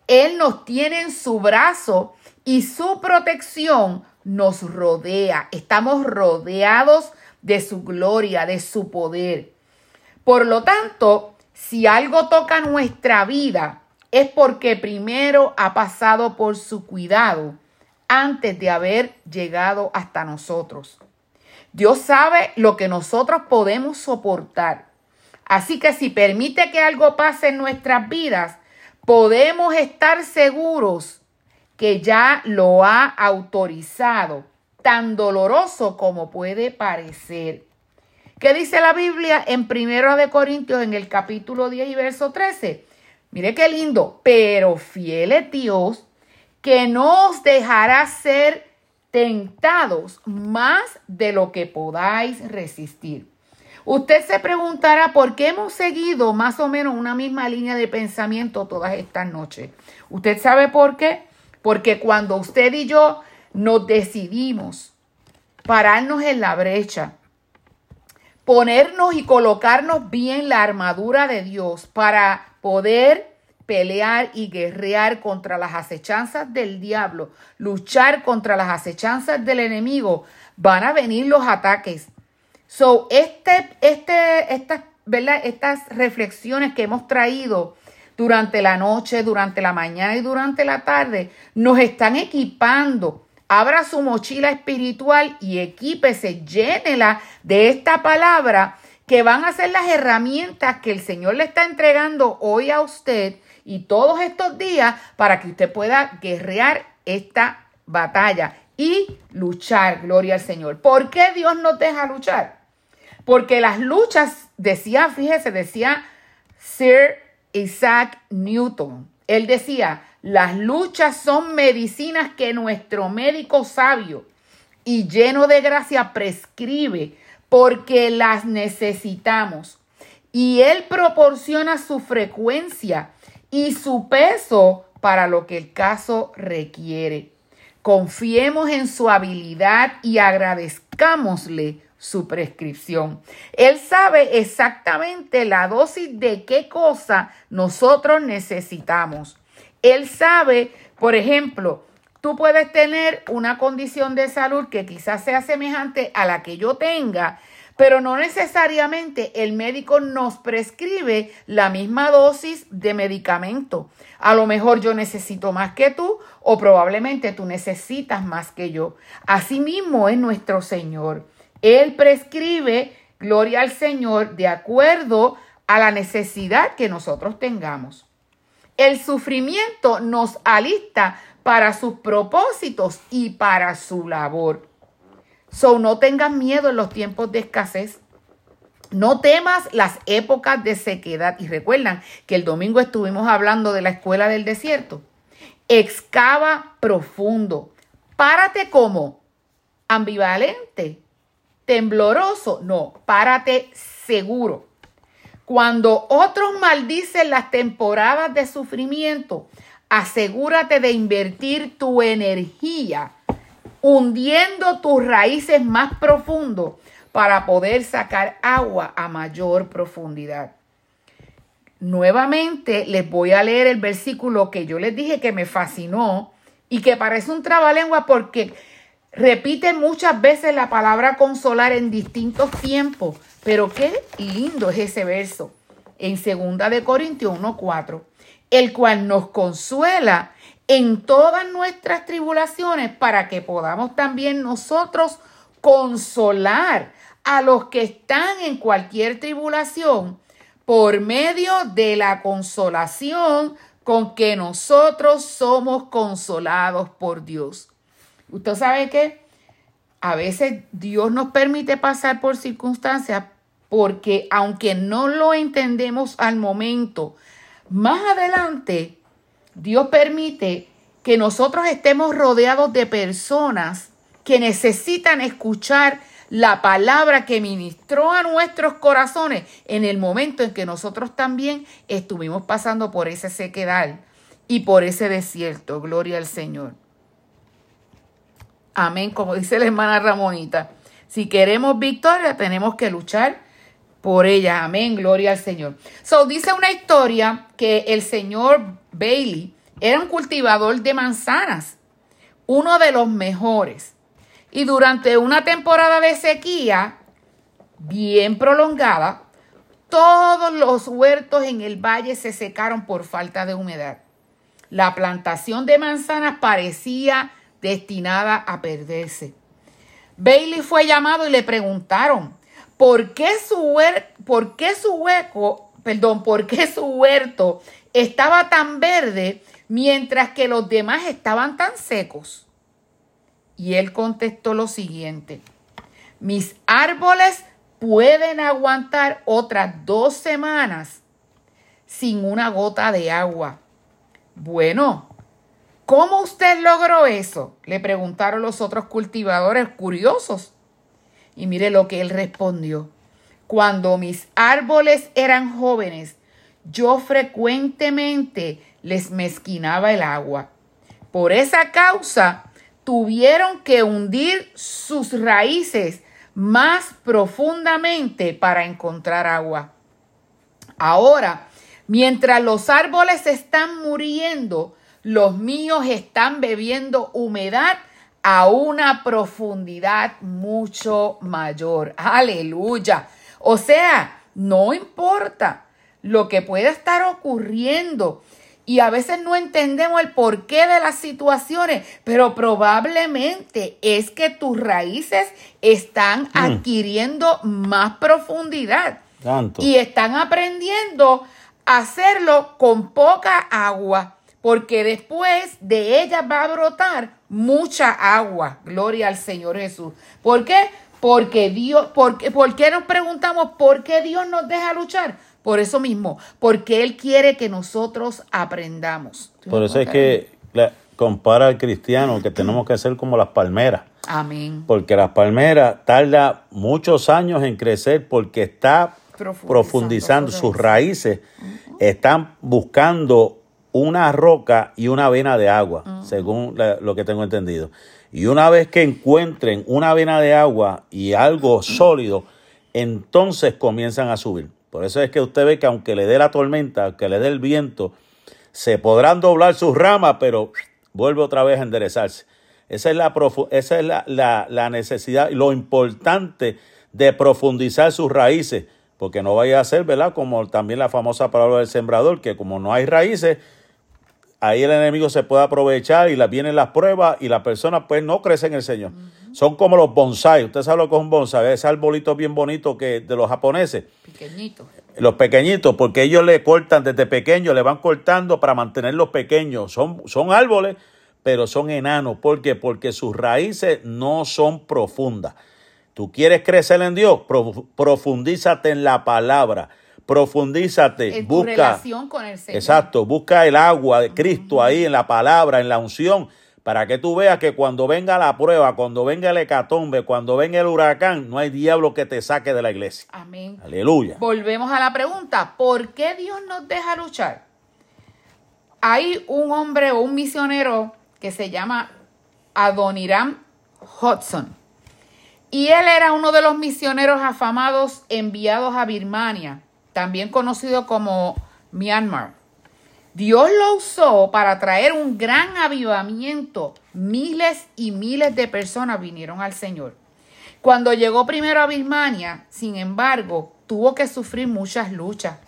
Él nos tiene en su brazo y su protección nos rodea. Estamos rodeados de su gloria, de su poder. Por lo tanto, si algo toca nuestra vida, es porque primero ha pasado por su cuidado antes de haber llegado hasta nosotros. Dios sabe lo que nosotros podemos soportar. Así que si permite que algo pase en nuestras vidas, podemos estar seguros que ya lo ha autorizado, tan doloroso como puede parecer. ¿Qué dice la Biblia en 1 de Corintios en el capítulo 10 y verso 13? Mire qué lindo, pero fiel es Dios que no os dejará ser tentados más de lo que podáis resistir. Usted se preguntará por qué hemos seguido más o menos una misma línea de pensamiento todas estas noches. ¿Usted sabe por qué? Porque cuando usted y yo nos decidimos pararnos en la brecha, ponernos y colocarnos bien la armadura de Dios para poder pelear y guerrear contra las acechanzas del diablo, luchar contra las acechanzas del enemigo, van a venir los ataques. So, este, este, estas, ¿verdad? Estas reflexiones que hemos traído durante la noche, durante la mañana y durante la tarde, nos están equipando. Abra su mochila espiritual y equípese, llénela de esta palabra que van a ser las herramientas que el Señor le está entregando hoy a usted y todos estos días para que usted pueda guerrear esta batalla y luchar, gloria al Señor. ¿Por qué Dios nos deja luchar? Porque las luchas, decía, fíjese, decía Sir Isaac Newton, él decía, las luchas son medicinas que nuestro médico sabio y lleno de gracia prescribe porque las necesitamos. Y Él proporciona su frecuencia y su peso para lo que el caso requiere. Confiemos en su habilidad y agradezcámosle su prescripción. Él sabe exactamente la dosis de qué cosa nosotros necesitamos. Él sabe, por ejemplo, tú puedes tener una condición de salud que quizás sea semejante a la que yo tenga, pero no necesariamente el médico nos prescribe la misma dosis de medicamento. A lo mejor yo necesito más que tú o probablemente tú necesitas más que yo. Asimismo es nuestro Señor. Él prescribe, gloria al Señor, de acuerdo a la necesidad que nosotros tengamos. El sufrimiento nos alista para sus propósitos y para su labor. So, no tengas miedo en los tiempos de escasez. No temas las épocas de sequedad. Y recuerdan que el domingo estuvimos hablando de la escuela del desierto. Excava profundo. Párate como ambivalente, tembloroso. No, párate seguro. Cuando otros maldicen las temporadas de sufrimiento, asegúrate de invertir tu energía hundiendo tus raíces más profundo para poder sacar agua a mayor profundidad. Nuevamente les voy a leer el versículo que yo les dije que me fascinó y que parece un trabalengua porque repite muchas veces la palabra consolar en distintos tiempos, pero qué lindo es ese verso en 2 de Corintios 1:4, el cual nos consuela en todas nuestras tribulaciones para que podamos también nosotros consolar a los que están en cualquier tribulación por medio de la consolación con que nosotros somos consolados por Dios. Usted sabe que a veces Dios nos permite pasar por circunstancias porque aunque no lo entendemos al momento, más adelante Dios permite que nosotros estemos rodeados de personas que necesitan escuchar la palabra que ministró a nuestros corazones en el momento en que nosotros también estuvimos pasando por ese sequedal y por ese desierto. Gloria al Señor. Amén, como dice la hermana Ramonita. Si queremos victoria, tenemos que luchar por ella. Amén, gloria al Señor. So, dice una historia que el señor Bailey era un cultivador de manzanas, uno de los mejores. Y durante una temporada de sequía bien prolongada, todos los huertos en el valle se secaron por falta de humedad. La plantación de manzanas parecía destinada a perderse. Bailey fue llamado y le preguntaron, ¿por qué su, por qué su hueco, perdón, por qué su huerto estaba tan verde mientras que los demás estaban tan secos? Y él contestó lo siguiente, mis árboles pueden aguantar otras dos semanas sin una gota de agua. Bueno, ¿cómo usted logró eso? Le preguntaron los otros cultivadores curiosos. Y mire lo que él respondió. Cuando mis árboles eran jóvenes, yo frecuentemente les mezquinaba el agua. Por esa causa tuvieron que hundir sus raíces más profundamente para encontrar agua. Ahora, Mientras los árboles están muriendo, los míos están bebiendo humedad a una profundidad mucho mayor. Aleluya. O sea, no importa lo que pueda estar ocurriendo. Y a veces no entendemos el porqué de las situaciones, pero probablemente es que tus raíces están mm. adquiriendo más profundidad. Y están aprendiendo a hacerlo con poca agua, porque después de ella va a brotar mucha agua. Gloria al Señor Jesús. ¿Por qué? Porque Dios, porque, ¿por qué nos preguntamos por qué Dios nos deja luchar? Por eso mismo, porque Él quiere que nosotros aprendamos. Por eso es que compara al cristiano que tenemos que ser como las palmeras. Amén. Porque las palmeras tarda muchos años en crecer porque está profundizando, sus raíces, están buscando una roca y una vena de agua, según lo que tengo entendido. Y una vez que encuentren una vena de agua y algo sólido, entonces comienzan a subir. Por eso es que usted ve que aunque le dé la tormenta, aunque le dé el viento, se podrán doblar sus ramas, pero vuelve otra vez a enderezarse. Esa es la, esa es la, la, la necesidad y lo importante de profundizar sus raíces, porque no vaya a ser, ¿verdad? Como también la famosa palabra del sembrador, que como no hay raíces, ahí el enemigo se puede aprovechar y las vienen las pruebas y la persona pues no crece en el Señor. Son como los bonsai. Usted sabe lo que es un bonsai, ese arbolito bien bonito que de los japoneses. Pequeñitos. Los pequeñitos, porque ellos le cortan desde pequeños, le van cortando para mantenerlos pequeños. Son, son árboles, pero son enanos. ¿Por qué? Porque sus raíces no son profundas. Tú quieres crecer en Dios, profundízate en la palabra profundízate, en busca relación con el Señor. Exacto, busca el agua de Cristo ahí en la palabra, en la unción, para que tú veas que cuando venga la prueba, cuando venga el hecatombe, cuando venga el huracán, no hay diablo que te saque de la iglesia. Amén. Aleluya. Volvemos a la pregunta, ¿por qué Dios nos deja luchar? Hay un hombre o un misionero que se llama Adoniram Hudson. Y él era uno de los misioneros afamados enviados a Birmania también conocido como Myanmar. Dios lo usó para traer un gran avivamiento. Miles y miles de personas vinieron al Señor. Cuando llegó primero a Birmania, sin embargo, tuvo que sufrir muchas luchas.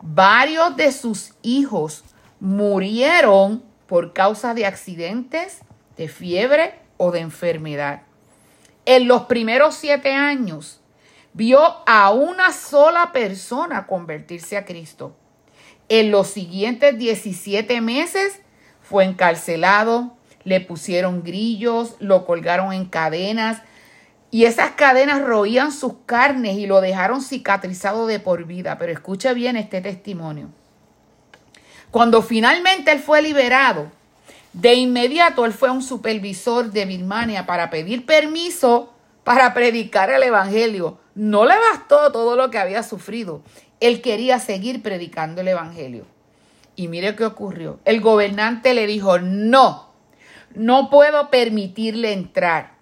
Varios de sus hijos murieron por causa de accidentes, de fiebre o de enfermedad. En los primeros siete años, vio a una sola persona convertirse a Cristo. En los siguientes 17 meses fue encarcelado, le pusieron grillos, lo colgaron en cadenas y esas cadenas roían sus carnes y lo dejaron cicatrizado de por vida. Pero escuche bien este testimonio. Cuando finalmente él fue liberado, de inmediato él fue a un supervisor de Birmania para pedir permiso para predicar el Evangelio. No le bastó todo lo que había sufrido. Él quería seguir predicando el Evangelio. Y mire qué ocurrió. El gobernante le dijo, no, no puedo permitirle entrar.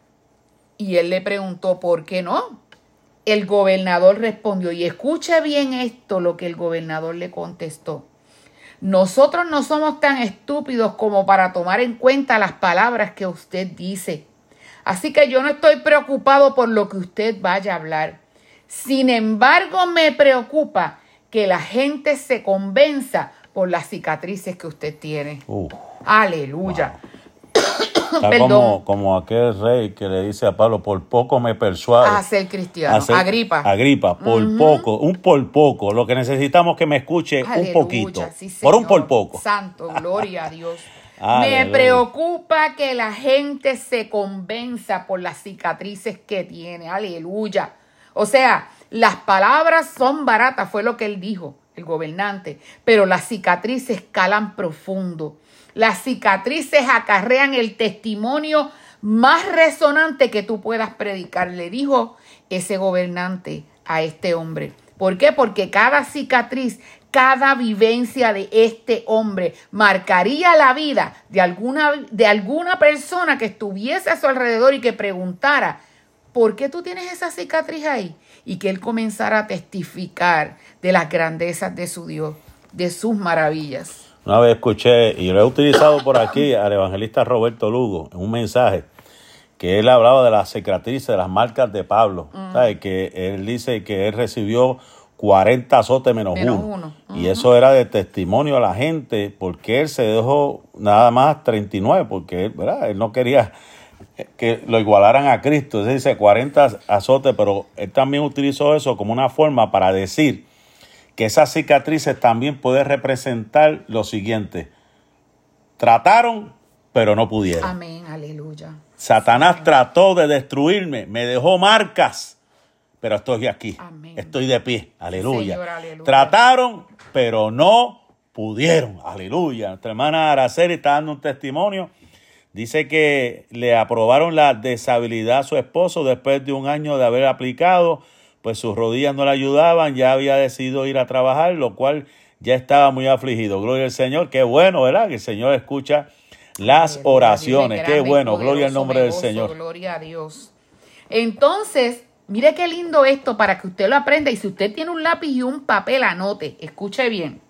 Y él le preguntó, ¿por qué no? El gobernador respondió, y escuche bien esto, lo que el gobernador le contestó. Nosotros no somos tan estúpidos como para tomar en cuenta las palabras que usted dice. Así que yo no estoy preocupado por lo que usted vaya a hablar. Sin embargo, me preocupa que la gente se convenza por las cicatrices que usted tiene. Aleluya. Como, como, aquel rey que le dice a Pablo, por poco me persuade. A ser cristiano. Agripa. Agripa, por poco, un por poco. Lo que necesitamos que me escuche un poquito. por un por poco. Santo, gloria a Dios. Me preocupa que la gente se convenza por las cicatrices que tiene. Aleluya. O sea, las palabras son baratas, fue lo que él dijo, el gobernante, pero las cicatrices calan profundo. Las cicatrices acarrean el testimonio más resonante que tú puedas predicar, le dijo ese gobernante a este hombre. ¿Por qué? Porque cada cicatriz cada vivencia de este hombre marcaría la vida de alguna, de alguna persona que estuviese a su alrededor y que preguntara, ¿por qué tú tienes esa cicatriz ahí? Y que él comenzara a testificar de las grandezas de su Dios. de sus maravillas. Una vez escuché, y lo he utilizado por aquí, al evangelista Roberto Lugo, en un mensaje, que él hablaba de las cicatrices, de las marcas de Pablo. ¿sabes? Que él dice que él recibió 40 azotes menos, uno. Y eso era de testimonio a la gente, porque él se dejó nada más 39, porque él, ¿verdad? él no quería que lo igualaran a Cristo. Él dice 40 azotes, pero él también utilizó eso como una forma para decir que esas cicatrices también pueden representar lo siguiente. Trataron, pero no pudieron. Amén, aleluya. Satanás trató de destruirme, me dejó marcas, pero estoy aquí. Amén. Estoy de pie. Aleluya. Trataron, pero no pudieron. Aleluya. Nuestra hermana Araceli está dando un testimonio. Dice que le aprobaron la deshabilidad a su esposo después de un año de haber aplicado pues sus rodillas no le ayudaban, ya había decidido ir a trabajar, lo cual ya estaba muy afligido. Gloria al Señor, qué bueno, ¿verdad? Que el Señor escucha las oraciones, qué bueno, gloria al nombre del Señor. Gloria a Dios. Entonces, mire qué lindo esto para que usted lo aprenda y si usted tiene un lápiz y un papel, anote, escuche bien.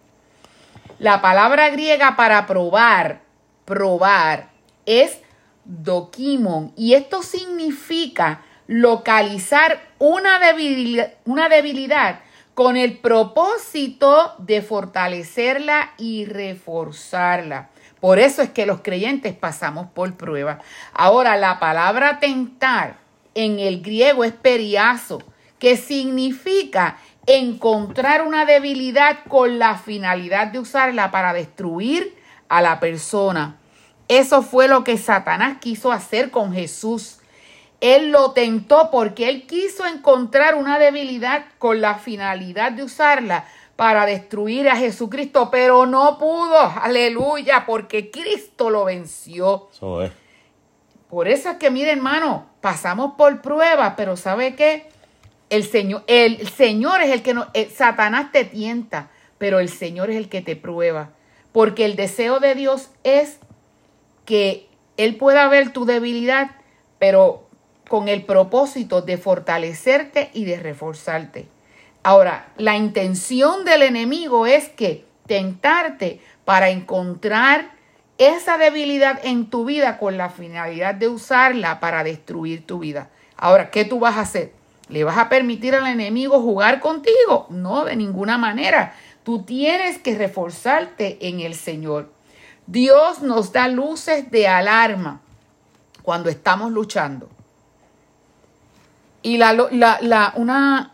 La palabra griega para probar, probar, es dokimon y esto significa localizar una debilidad, una debilidad con el propósito de fortalecerla y reforzarla. Por eso es que los creyentes pasamos por prueba. Ahora, la palabra tentar en el griego es periazo, que significa encontrar una debilidad con la finalidad de usarla para destruir a la persona. Eso fue lo que Satanás quiso hacer con Jesús. Él lo tentó porque él quiso encontrar una debilidad con la finalidad de usarla para destruir a Jesucristo, pero no pudo, aleluya, porque Cristo lo venció. Por eso es que, mire hermano, pasamos por pruebas, pero ¿sabe qué? El Señor, el Señor es el que nos, eh, Satanás te tienta, pero el Señor es el que te prueba, porque el deseo de Dios es que Él pueda ver tu debilidad, pero con el propósito de fortalecerte y de reforzarte. Ahora, la intención del enemigo es que tentarte para encontrar esa debilidad en tu vida con la finalidad de usarla para destruir tu vida. Ahora, ¿qué tú vas a hacer? ¿Le vas a permitir al enemigo jugar contigo? No, de ninguna manera. Tú tienes que reforzarte en el Señor. Dios nos da luces de alarma cuando estamos luchando. Y la, la, la, una,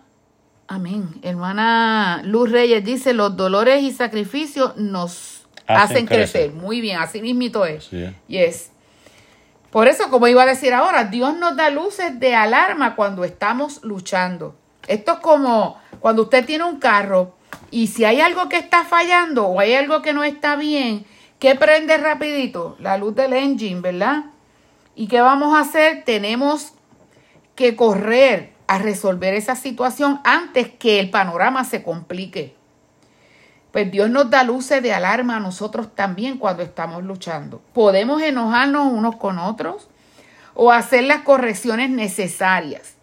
amén, hermana Luz Reyes dice, los dolores y sacrificios nos hacen, crecer. Muy bien, así mismito es. Sí. Yes. Por eso, como iba a decir ahora, Dios nos da luces de alarma cuando estamos luchando. Esto es como cuando usted tiene un carro y si hay algo que está fallando o hay algo que no está bien, ¿qué prende rapidito? La luz del engine, ¿verdad? ¿Y qué vamos a hacer? Tenemos que correr a resolver esa situación antes que el panorama se complique. Pues Dios nos da luces de alarma a nosotros también cuando estamos luchando. Podemos enojarnos unos con otros o hacer las correcciones necesarias.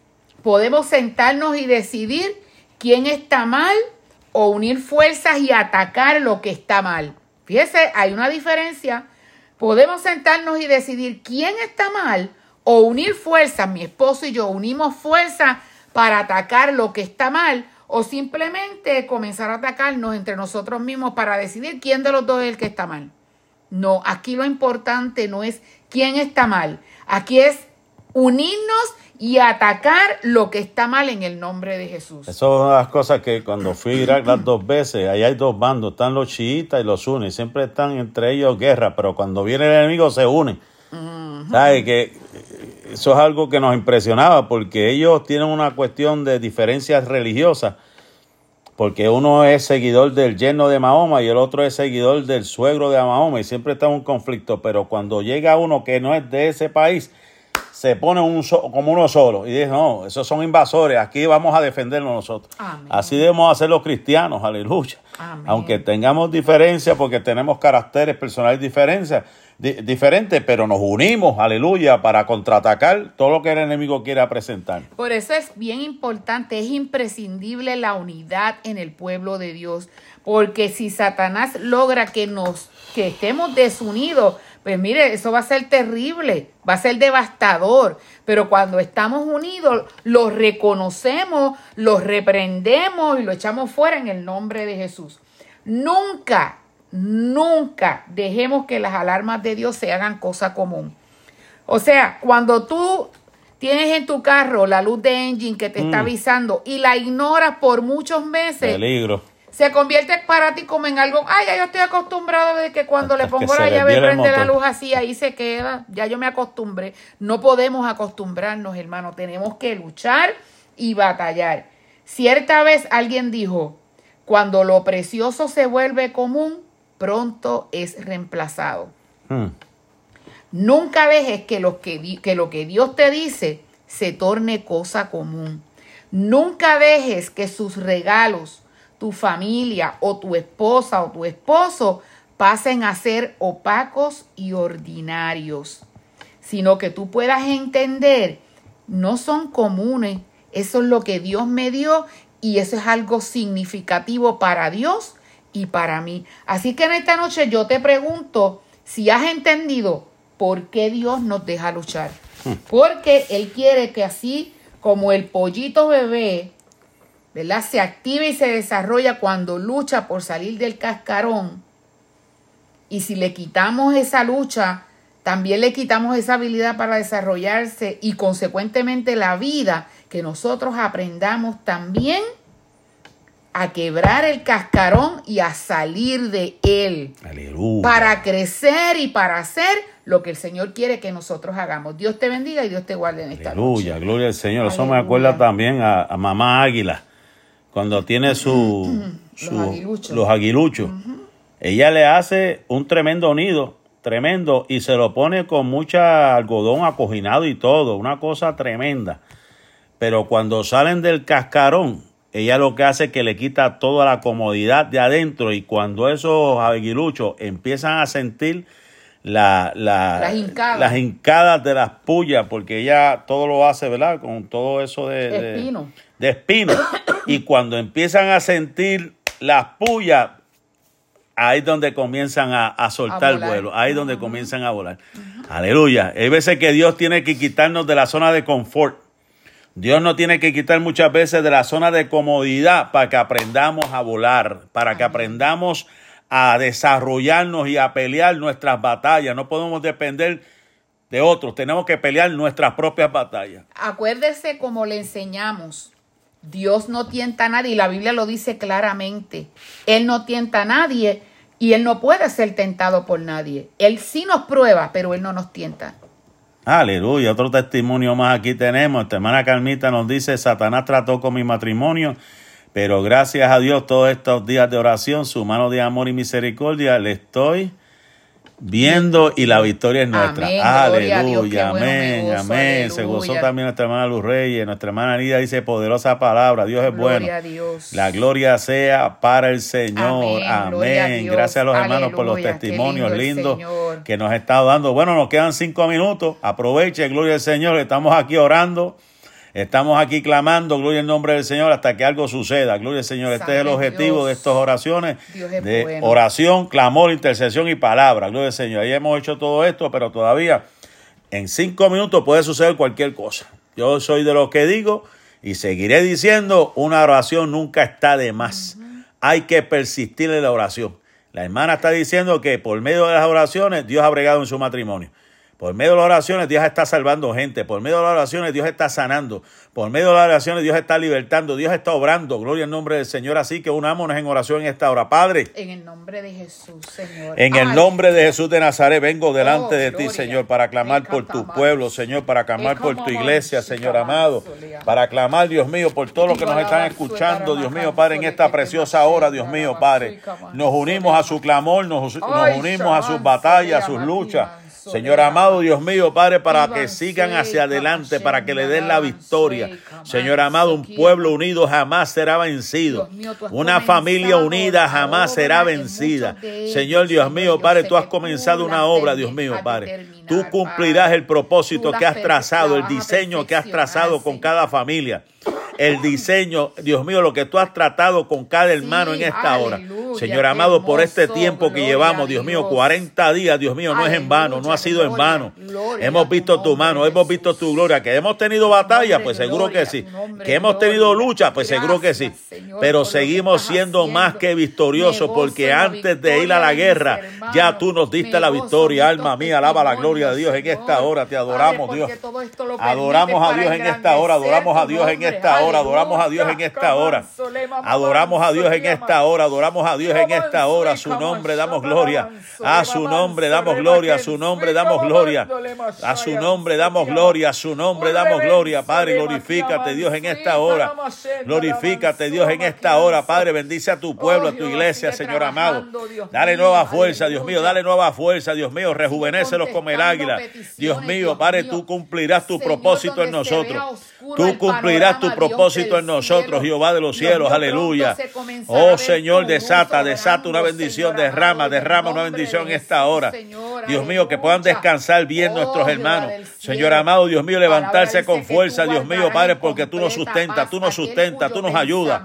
Podemos sentarnos y decidir quién está mal o unir fuerzas y atacar lo que está mal. Fíjese, hay una diferencia. Podemos sentarnos y decidir quién está mal o unir fuerzas, mi esposo y yo unimos fuerzas para atacar lo que está mal o simplemente comenzar a atacarnos entre nosotros mismos para decidir quién de los dos es el que está mal. No, aquí lo importante no es quién está mal, aquí es unirnos y atacar lo que está mal en el nombre de Jesús. Eso es una de las cosas que cuando fui a Irak las dos veces, ahí hay dos bandos, están los chiitas y los sunis, siempre están entre ellos guerra, pero cuando viene el enemigo se unen. ¿Sabes? Que eso es algo que nos impresionaba porque ellos tienen una cuestión de diferencias religiosas. Porque uno es seguidor del yerno de Mahoma y el otro es seguidor del suegro de Mahoma y siempre está en un conflicto. Pero cuando llega uno que no es de ese país, se pone un como uno solo. Y dice, no, esos son invasores, aquí vamos a defendernos nosotros. Así debemos hacer los cristianos, aleluya. Aunque tengamos diferencias, porque tenemos caracteres personales diferentes, diferentes, pero nos unimos, aleluya, para contraatacar todo lo que el enemigo quiera presentar. Por eso es bien importante, es imprescindible la unidad en el pueblo de Dios, porque si Satanás logra que nos que estemos desunidos, pues mire, eso va a ser terrible, va a ser devastador. Pero cuando estamos unidos, lo reconocemos, lo reprendemos y lo echamos fuera en el nombre de Jesús. Nunca, nunca dejemos que las alarmas de Dios se hagan cosa común. O sea, cuando tú tienes en tu carro la luz de engine que te está mm. avisando y la ignoras por muchos meses, peligro se convierte para ti como en algo, ay, ya yo estoy acostumbrado de que cuando le pongo la llave prende la luz así, ahí se queda, ya yo me acostumbré. No podemos acostumbrarnos, hermano, tenemos que luchar y batallar. Cierta vez alguien dijo, cuando lo precioso se vuelve común, pronto es reemplazado. Hmm. Nunca dejes que lo que, que lo que Dios te dice se torne cosa común. Nunca dejes que sus regalos tu familia o tu esposa o tu esposo pasen a ser opacos y ordinarios, sino que tú puedas entender, no son comunes, eso es lo que Dios me dio y eso es algo significativo para Dios y para mí. Así que en esta noche yo te pregunto si has entendido por qué Dios nos deja luchar. Hmm. Porque Él quiere que así como el pollito bebé ¿verdad? Se activa y se desarrolla cuando lucha por salir del cascarón. Y si le quitamos esa lucha, también le quitamos esa habilidad para desarrollarse y consecuentemente la vida, que nosotros aprendamos también a quebrar el cascarón y a salir de él. Aleluya. Para crecer y para hacer lo que el Señor quiere que nosotros hagamos. Dios te bendiga y Dios te guarde en esta Aleluya, gloria al Señor. Eso me acuerda también a, a mamá Águila cuando tiene su, los aguiluchos, ella le hace un tremendo nido, tremendo, y se lo pone con mucha algodón acoginado y todo, una cosa tremenda. Pero cuando salen del cascarón, ella lo que hace es que le quita toda la comodidad de adentro y cuando esos aguiluchos empiezan a sentir la, las, hincadas. las, hincadas. de las pullas, porque ella todo lo hace, ¿verdad? Con todo eso de espino. De, espino. y cuando empiezan a sentir las pullas, ahí es donde comienzan a, soltar el vuelo, ahí es donde comienzan a volar. Aleluya. Hay veces que Dios tiene que quitarnos de la zona de confort. Dios nos tiene que quitar muchas veces de la zona de comodidad para que aprendamos a volar, para que aprendamos a desarrollarnos y a pelear nuestras batallas. No podemos depender de otros, tenemos que pelear nuestras propias batallas. Acuérdese como le enseñamos, Dios no tienta a nadie y la Biblia lo dice claramente. Él no tienta a nadie y Él no puede ser tentado por nadie. Él sí nos prueba, pero Él no nos tienta. Aleluya, otro testimonio más aquí tenemos. Esta hermana Carmita nos dice, Satanás trató con mi matrimonio pero gracias a Dios todos estos días de oración, su mano de amor y misericordia, le estoy viendo y la victoria es nuestra. aleluya, amén, amén. Se gozó también nuestra hermana Luz Reyes, nuestra hermana Nida dice poderosa palabra, Dios es bueno. La gloria sea para el Señor. Amén. Gracias a los hermanos por los testimonios lindos que nos ha estado dando. Bueno, nos quedan cinco minutos. Aproveche, gloria al Señor. Estamos aquí orando. Estamos aquí clamando, gloria al nombre del Señor, hasta que algo suceda. Gloria al Señor. Este es el objetivo de estas oraciones. de oración, clamor, intercesión y palabra. Gloria al Señor. Ahí hemos hecho todo esto, pero todavía en cinco minutos puede suceder cualquier cosa. Yo soy de lo que digo y seguiré diciendo, una oración nunca está de más. Hay que persistir en la oración. La hermana está diciendo que por medio de las oraciones Dios ha bregado en su matrimonio. Por medio de las oraciones Dios está salvando gente. Por medio de las oraciones Dios está sanando. Por medio de las oraciones Dios está libertando. Dios está obrando. Gloria al nombre del Señor. Así que unámonos en oración en esta hora. Padre. En el nombre de Jesús, Señor. En el nombre de Jesús de Nazaret vengo delante oh, de ti, Señor, para clamar por tu pueblo, Señor, para clamar por tu iglesia, Señor amado. Para clamar, Dios mío, por todos los que nos están escuchando, Dios mío, Padre, en esta preciosa hora, Dios mío, Padre. Nos unimos a su clamor, nos, nos unimos a sus batallas, a sus luchas. Señor amado, Dios mío, Padre, para que sigan hacia adelante, para que le den la victoria. Señor amado, un pueblo unido jamás será vencido. Una familia unida jamás será vencida. Señor Dios mío, Padre, tú has comenzado una obra, Dios mío, Padre. Tú cumplirás el propósito que has trazado, el diseño que has trazado con cada familia el diseño, Dios mío, lo que tú has tratado con cada hermano en esta hora. Señor amado, por este tiempo que llevamos, Dios mío, 40 días, Dios mío, no es en vano, no ha sido en vano. hemos visto tu mano, hemos visto tu gloria. Que hemos tenido batalla, pues seguro que sí. Que hemos tenido lucha, pues seguro que sí. Pero seguimos siendo más que victoriosos porque antes de ir a la guerra, ya tú nos diste la victoria. Alma mía, alaba la gloria de Dios en esta hora. Te adoramos, Dios. Adoramos a Dios en esta hora, adoramos a Dios en esta hora, adoramos a Dios en esta hora. Adoramos a Dios en esta hora, adoramos a Dios Dios en esta hora. A su nombre damos gloria. A su nombre damos gloria. A su nombre damos gloria. A su nombre damos gloria. A su nombre damos gloria. Padre, glorifícate Dios en esta hora. Glorifícate Dios en esta hora. Padre, bendice a tu pueblo, a tu iglesia, Señor amado. Dale nueva fuerza, Dios mío. Dale nueva fuerza, Dios mío. Rejuvenécelos como el águila. Dios mío, Padre, tú cumplirás tu propósito en nosotros. Tú cumplirás tu propósito en nosotros, Jehová de los cielos. Aleluya. Oh Señor, desata desata, una bendición, derrama, derrama una bendición en esta hora. Dios mío, que puedan descansar bien oh, nuestros hermanos. Señor amado, Dios mío, levantarse con fuerza, Dios mío, Padre, porque tú nos sustentas, tú nos sustentas, tú nos ayudas.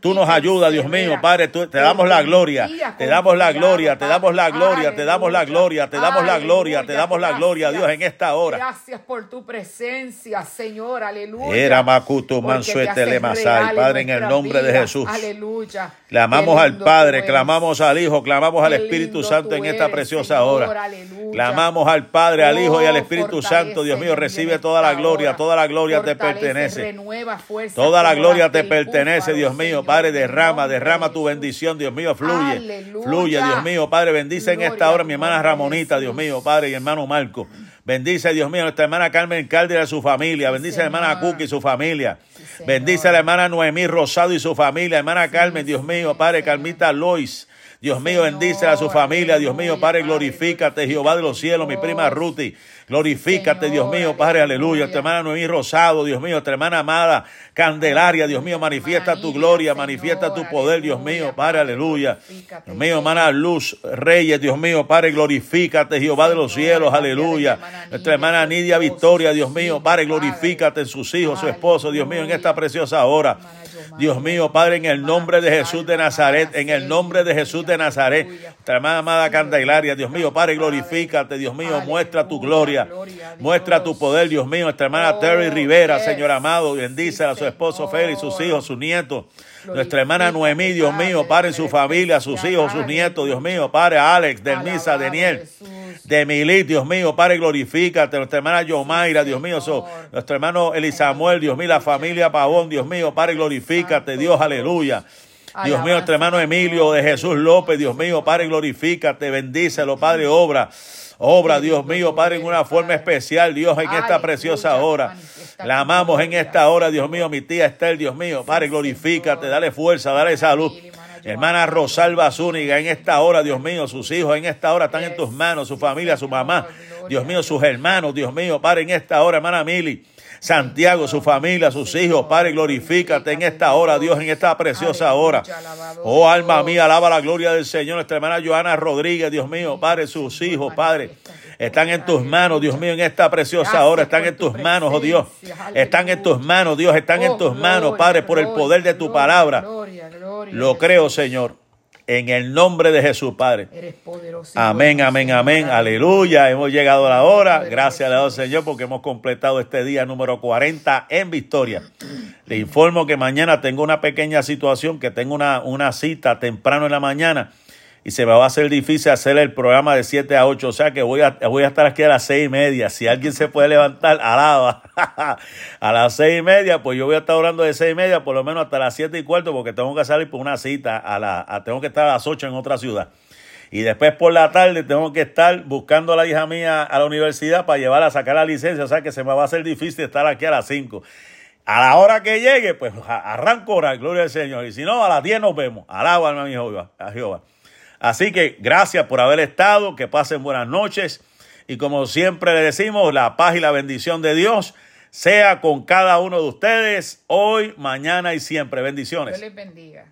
Tú nos ayudas, Dios mío, Padre, te damos la gloria, te damos la gloria, te damos la gloria, te damos la gloria, te damos la gloria, te damos la gloria, Dios, en esta hora. Gracias por tu presencia, Señor, aleluya. Era Makuto Mansuete Padre, en el nombre de Jesús. Aleluya. Clamamos al Padre, clamamos al Hijo, clamamos al Espíritu Santo en esta preciosa hora. Clamamos al Padre, al Hijo y al oh, Espíritu Santo. Dios mío, recibe toda la gloria, toda la gloria te pertenece. Toda la gloria te pertenece, Dios mío. Padre, derrama, derrama tu bendición, Dios mío, fluye. Fluye, Dios mío, Padre, bendice en esta hora mi hermana Ramonita, Dios mío, Padre, y hermano Marco. Bendice, Dios mío, nuestra hermana Carmen Calder y su familia. Bendice a la hermana Cookie y su familia. Bendice a la hermana Noemí Rosado y su familia. Hermana Carmen, Dios mío, Padre, Carmita Lois. Dios mío, bendice a su familia. Dios mío, Padre, glorifícate, Jehová de los cielos, mi prima Ruti. Glorifícate, Dios mío, Padre, aleluya. Tu hermana Noemí Rosado, Dios mío, tu hermana amada Candelaria, Dios mío, manifiesta tu gloria, manifiesta tu poder, Dios mío, Padre, aleluya. Dios mío, hermana Luz Reyes, Dios mío, Padre, glorifícate, Jehová de los cielos, aleluya. Nuestra hermana Nidia Victoria, Dios mío, Padre, glorifícate en sus hijos, su esposo, Dios mío, en esta preciosa hora. Dios mío, Padre, en el nombre de Jesús de Nazaret, en el nombre de Jesús de Nazaret, nuestra hermana amada Candelaria, Dios mío, Padre, glorifícate, Dios mío, muestra tu gloria. Muestra tu poder, Dios mío. Nuestra hermana oh, Terry Rivera, Señor amado, bendice a su esposo Félix, sus hijos, sus nietos. Nuestra hermana Noemí, Dios mío, Padre, su familia, sus hijos, sus nietos, Dios mío, Padre Alex, Delmisa, Daniel, de Milit, Dios mío, Padre, glorifícate. Nuestra hermana Yomaira, Dios mío, nuestro hermano Elisamuel, Dios mío, la familia Pavón, Dios mío, Padre, glorifícate, Dios, aleluya. Dios mío, nuestro hermano Emilio de Jesús López, Dios mío, Padre, glorifícate, bendícelo, Padre, obra. Obra, Dios mío, Padre, en una forma especial, Dios, en esta preciosa hora. La amamos en esta hora, Dios mío, mi tía Estel, Dios mío. Padre, glorifícate, dale fuerza, dale salud. Hermana Rosalba Zúñiga, en esta hora, Dios mío, sus hijos en esta hora están en tus manos, su familia, su mamá, Dios mío, sus hermanos, Dios mío, Padre, en esta hora, hermana Mili. Santiago, su familia, sus hijos. Padre, glorifícate en esta hora, Dios, en esta preciosa hora. Oh, alma mía, alaba la gloria del Señor. Nuestra hermana Joana Rodríguez, Dios mío, Padre, sus hijos, Padre. Están en tus manos, Dios mío, en esta preciosa hora. Están en tus manos, oh Dios. Están en tus manos, Dios. Están en tus manos, Padre, por el poder de tu palabra. Lo creo, Señor. En el nombre de Jesús, Padre. Amén, amén, amén. Aleluya. Hemos llegado a la hora. Gracias a Dios, Señor, porque hemos completado este día número 40 en victoria. Le informo que mañana tengo una pequeña situación, que tengo una, una cita temprano en la mañana y se me va a hacer difícil hacer el programa de 7 a 8. O sea que voy a, voy a estar aquí a las 6 y media. Si alguien se puede levantar, alaba. a las 6 y media, pues yo voy a estar orando de 6 y media por lo menos hasta las 7 y cuarto porque tengo que salir por una cita. A la, tengo que estar a las 8 en otra ciudad. Y después por la tarde tengo que estar buscando a la hija mía a la universidad para llevarla a sacar la licencia. O sea que se me va a hacer difícil estar aquí a las 5. A la hora que llegue, pues arranco orar, gloria al Señor. Y si no, a las 10 nos vemos. Alaba Jehová. A Jehová. Así que gracias por haber estado, que pasen buenas noches. Y como siempre le decimos, la paz y la bendición de Dios sea con cada uno de ustedes hoy, mañana y siempre. Bendiciones. Dios les bendiga.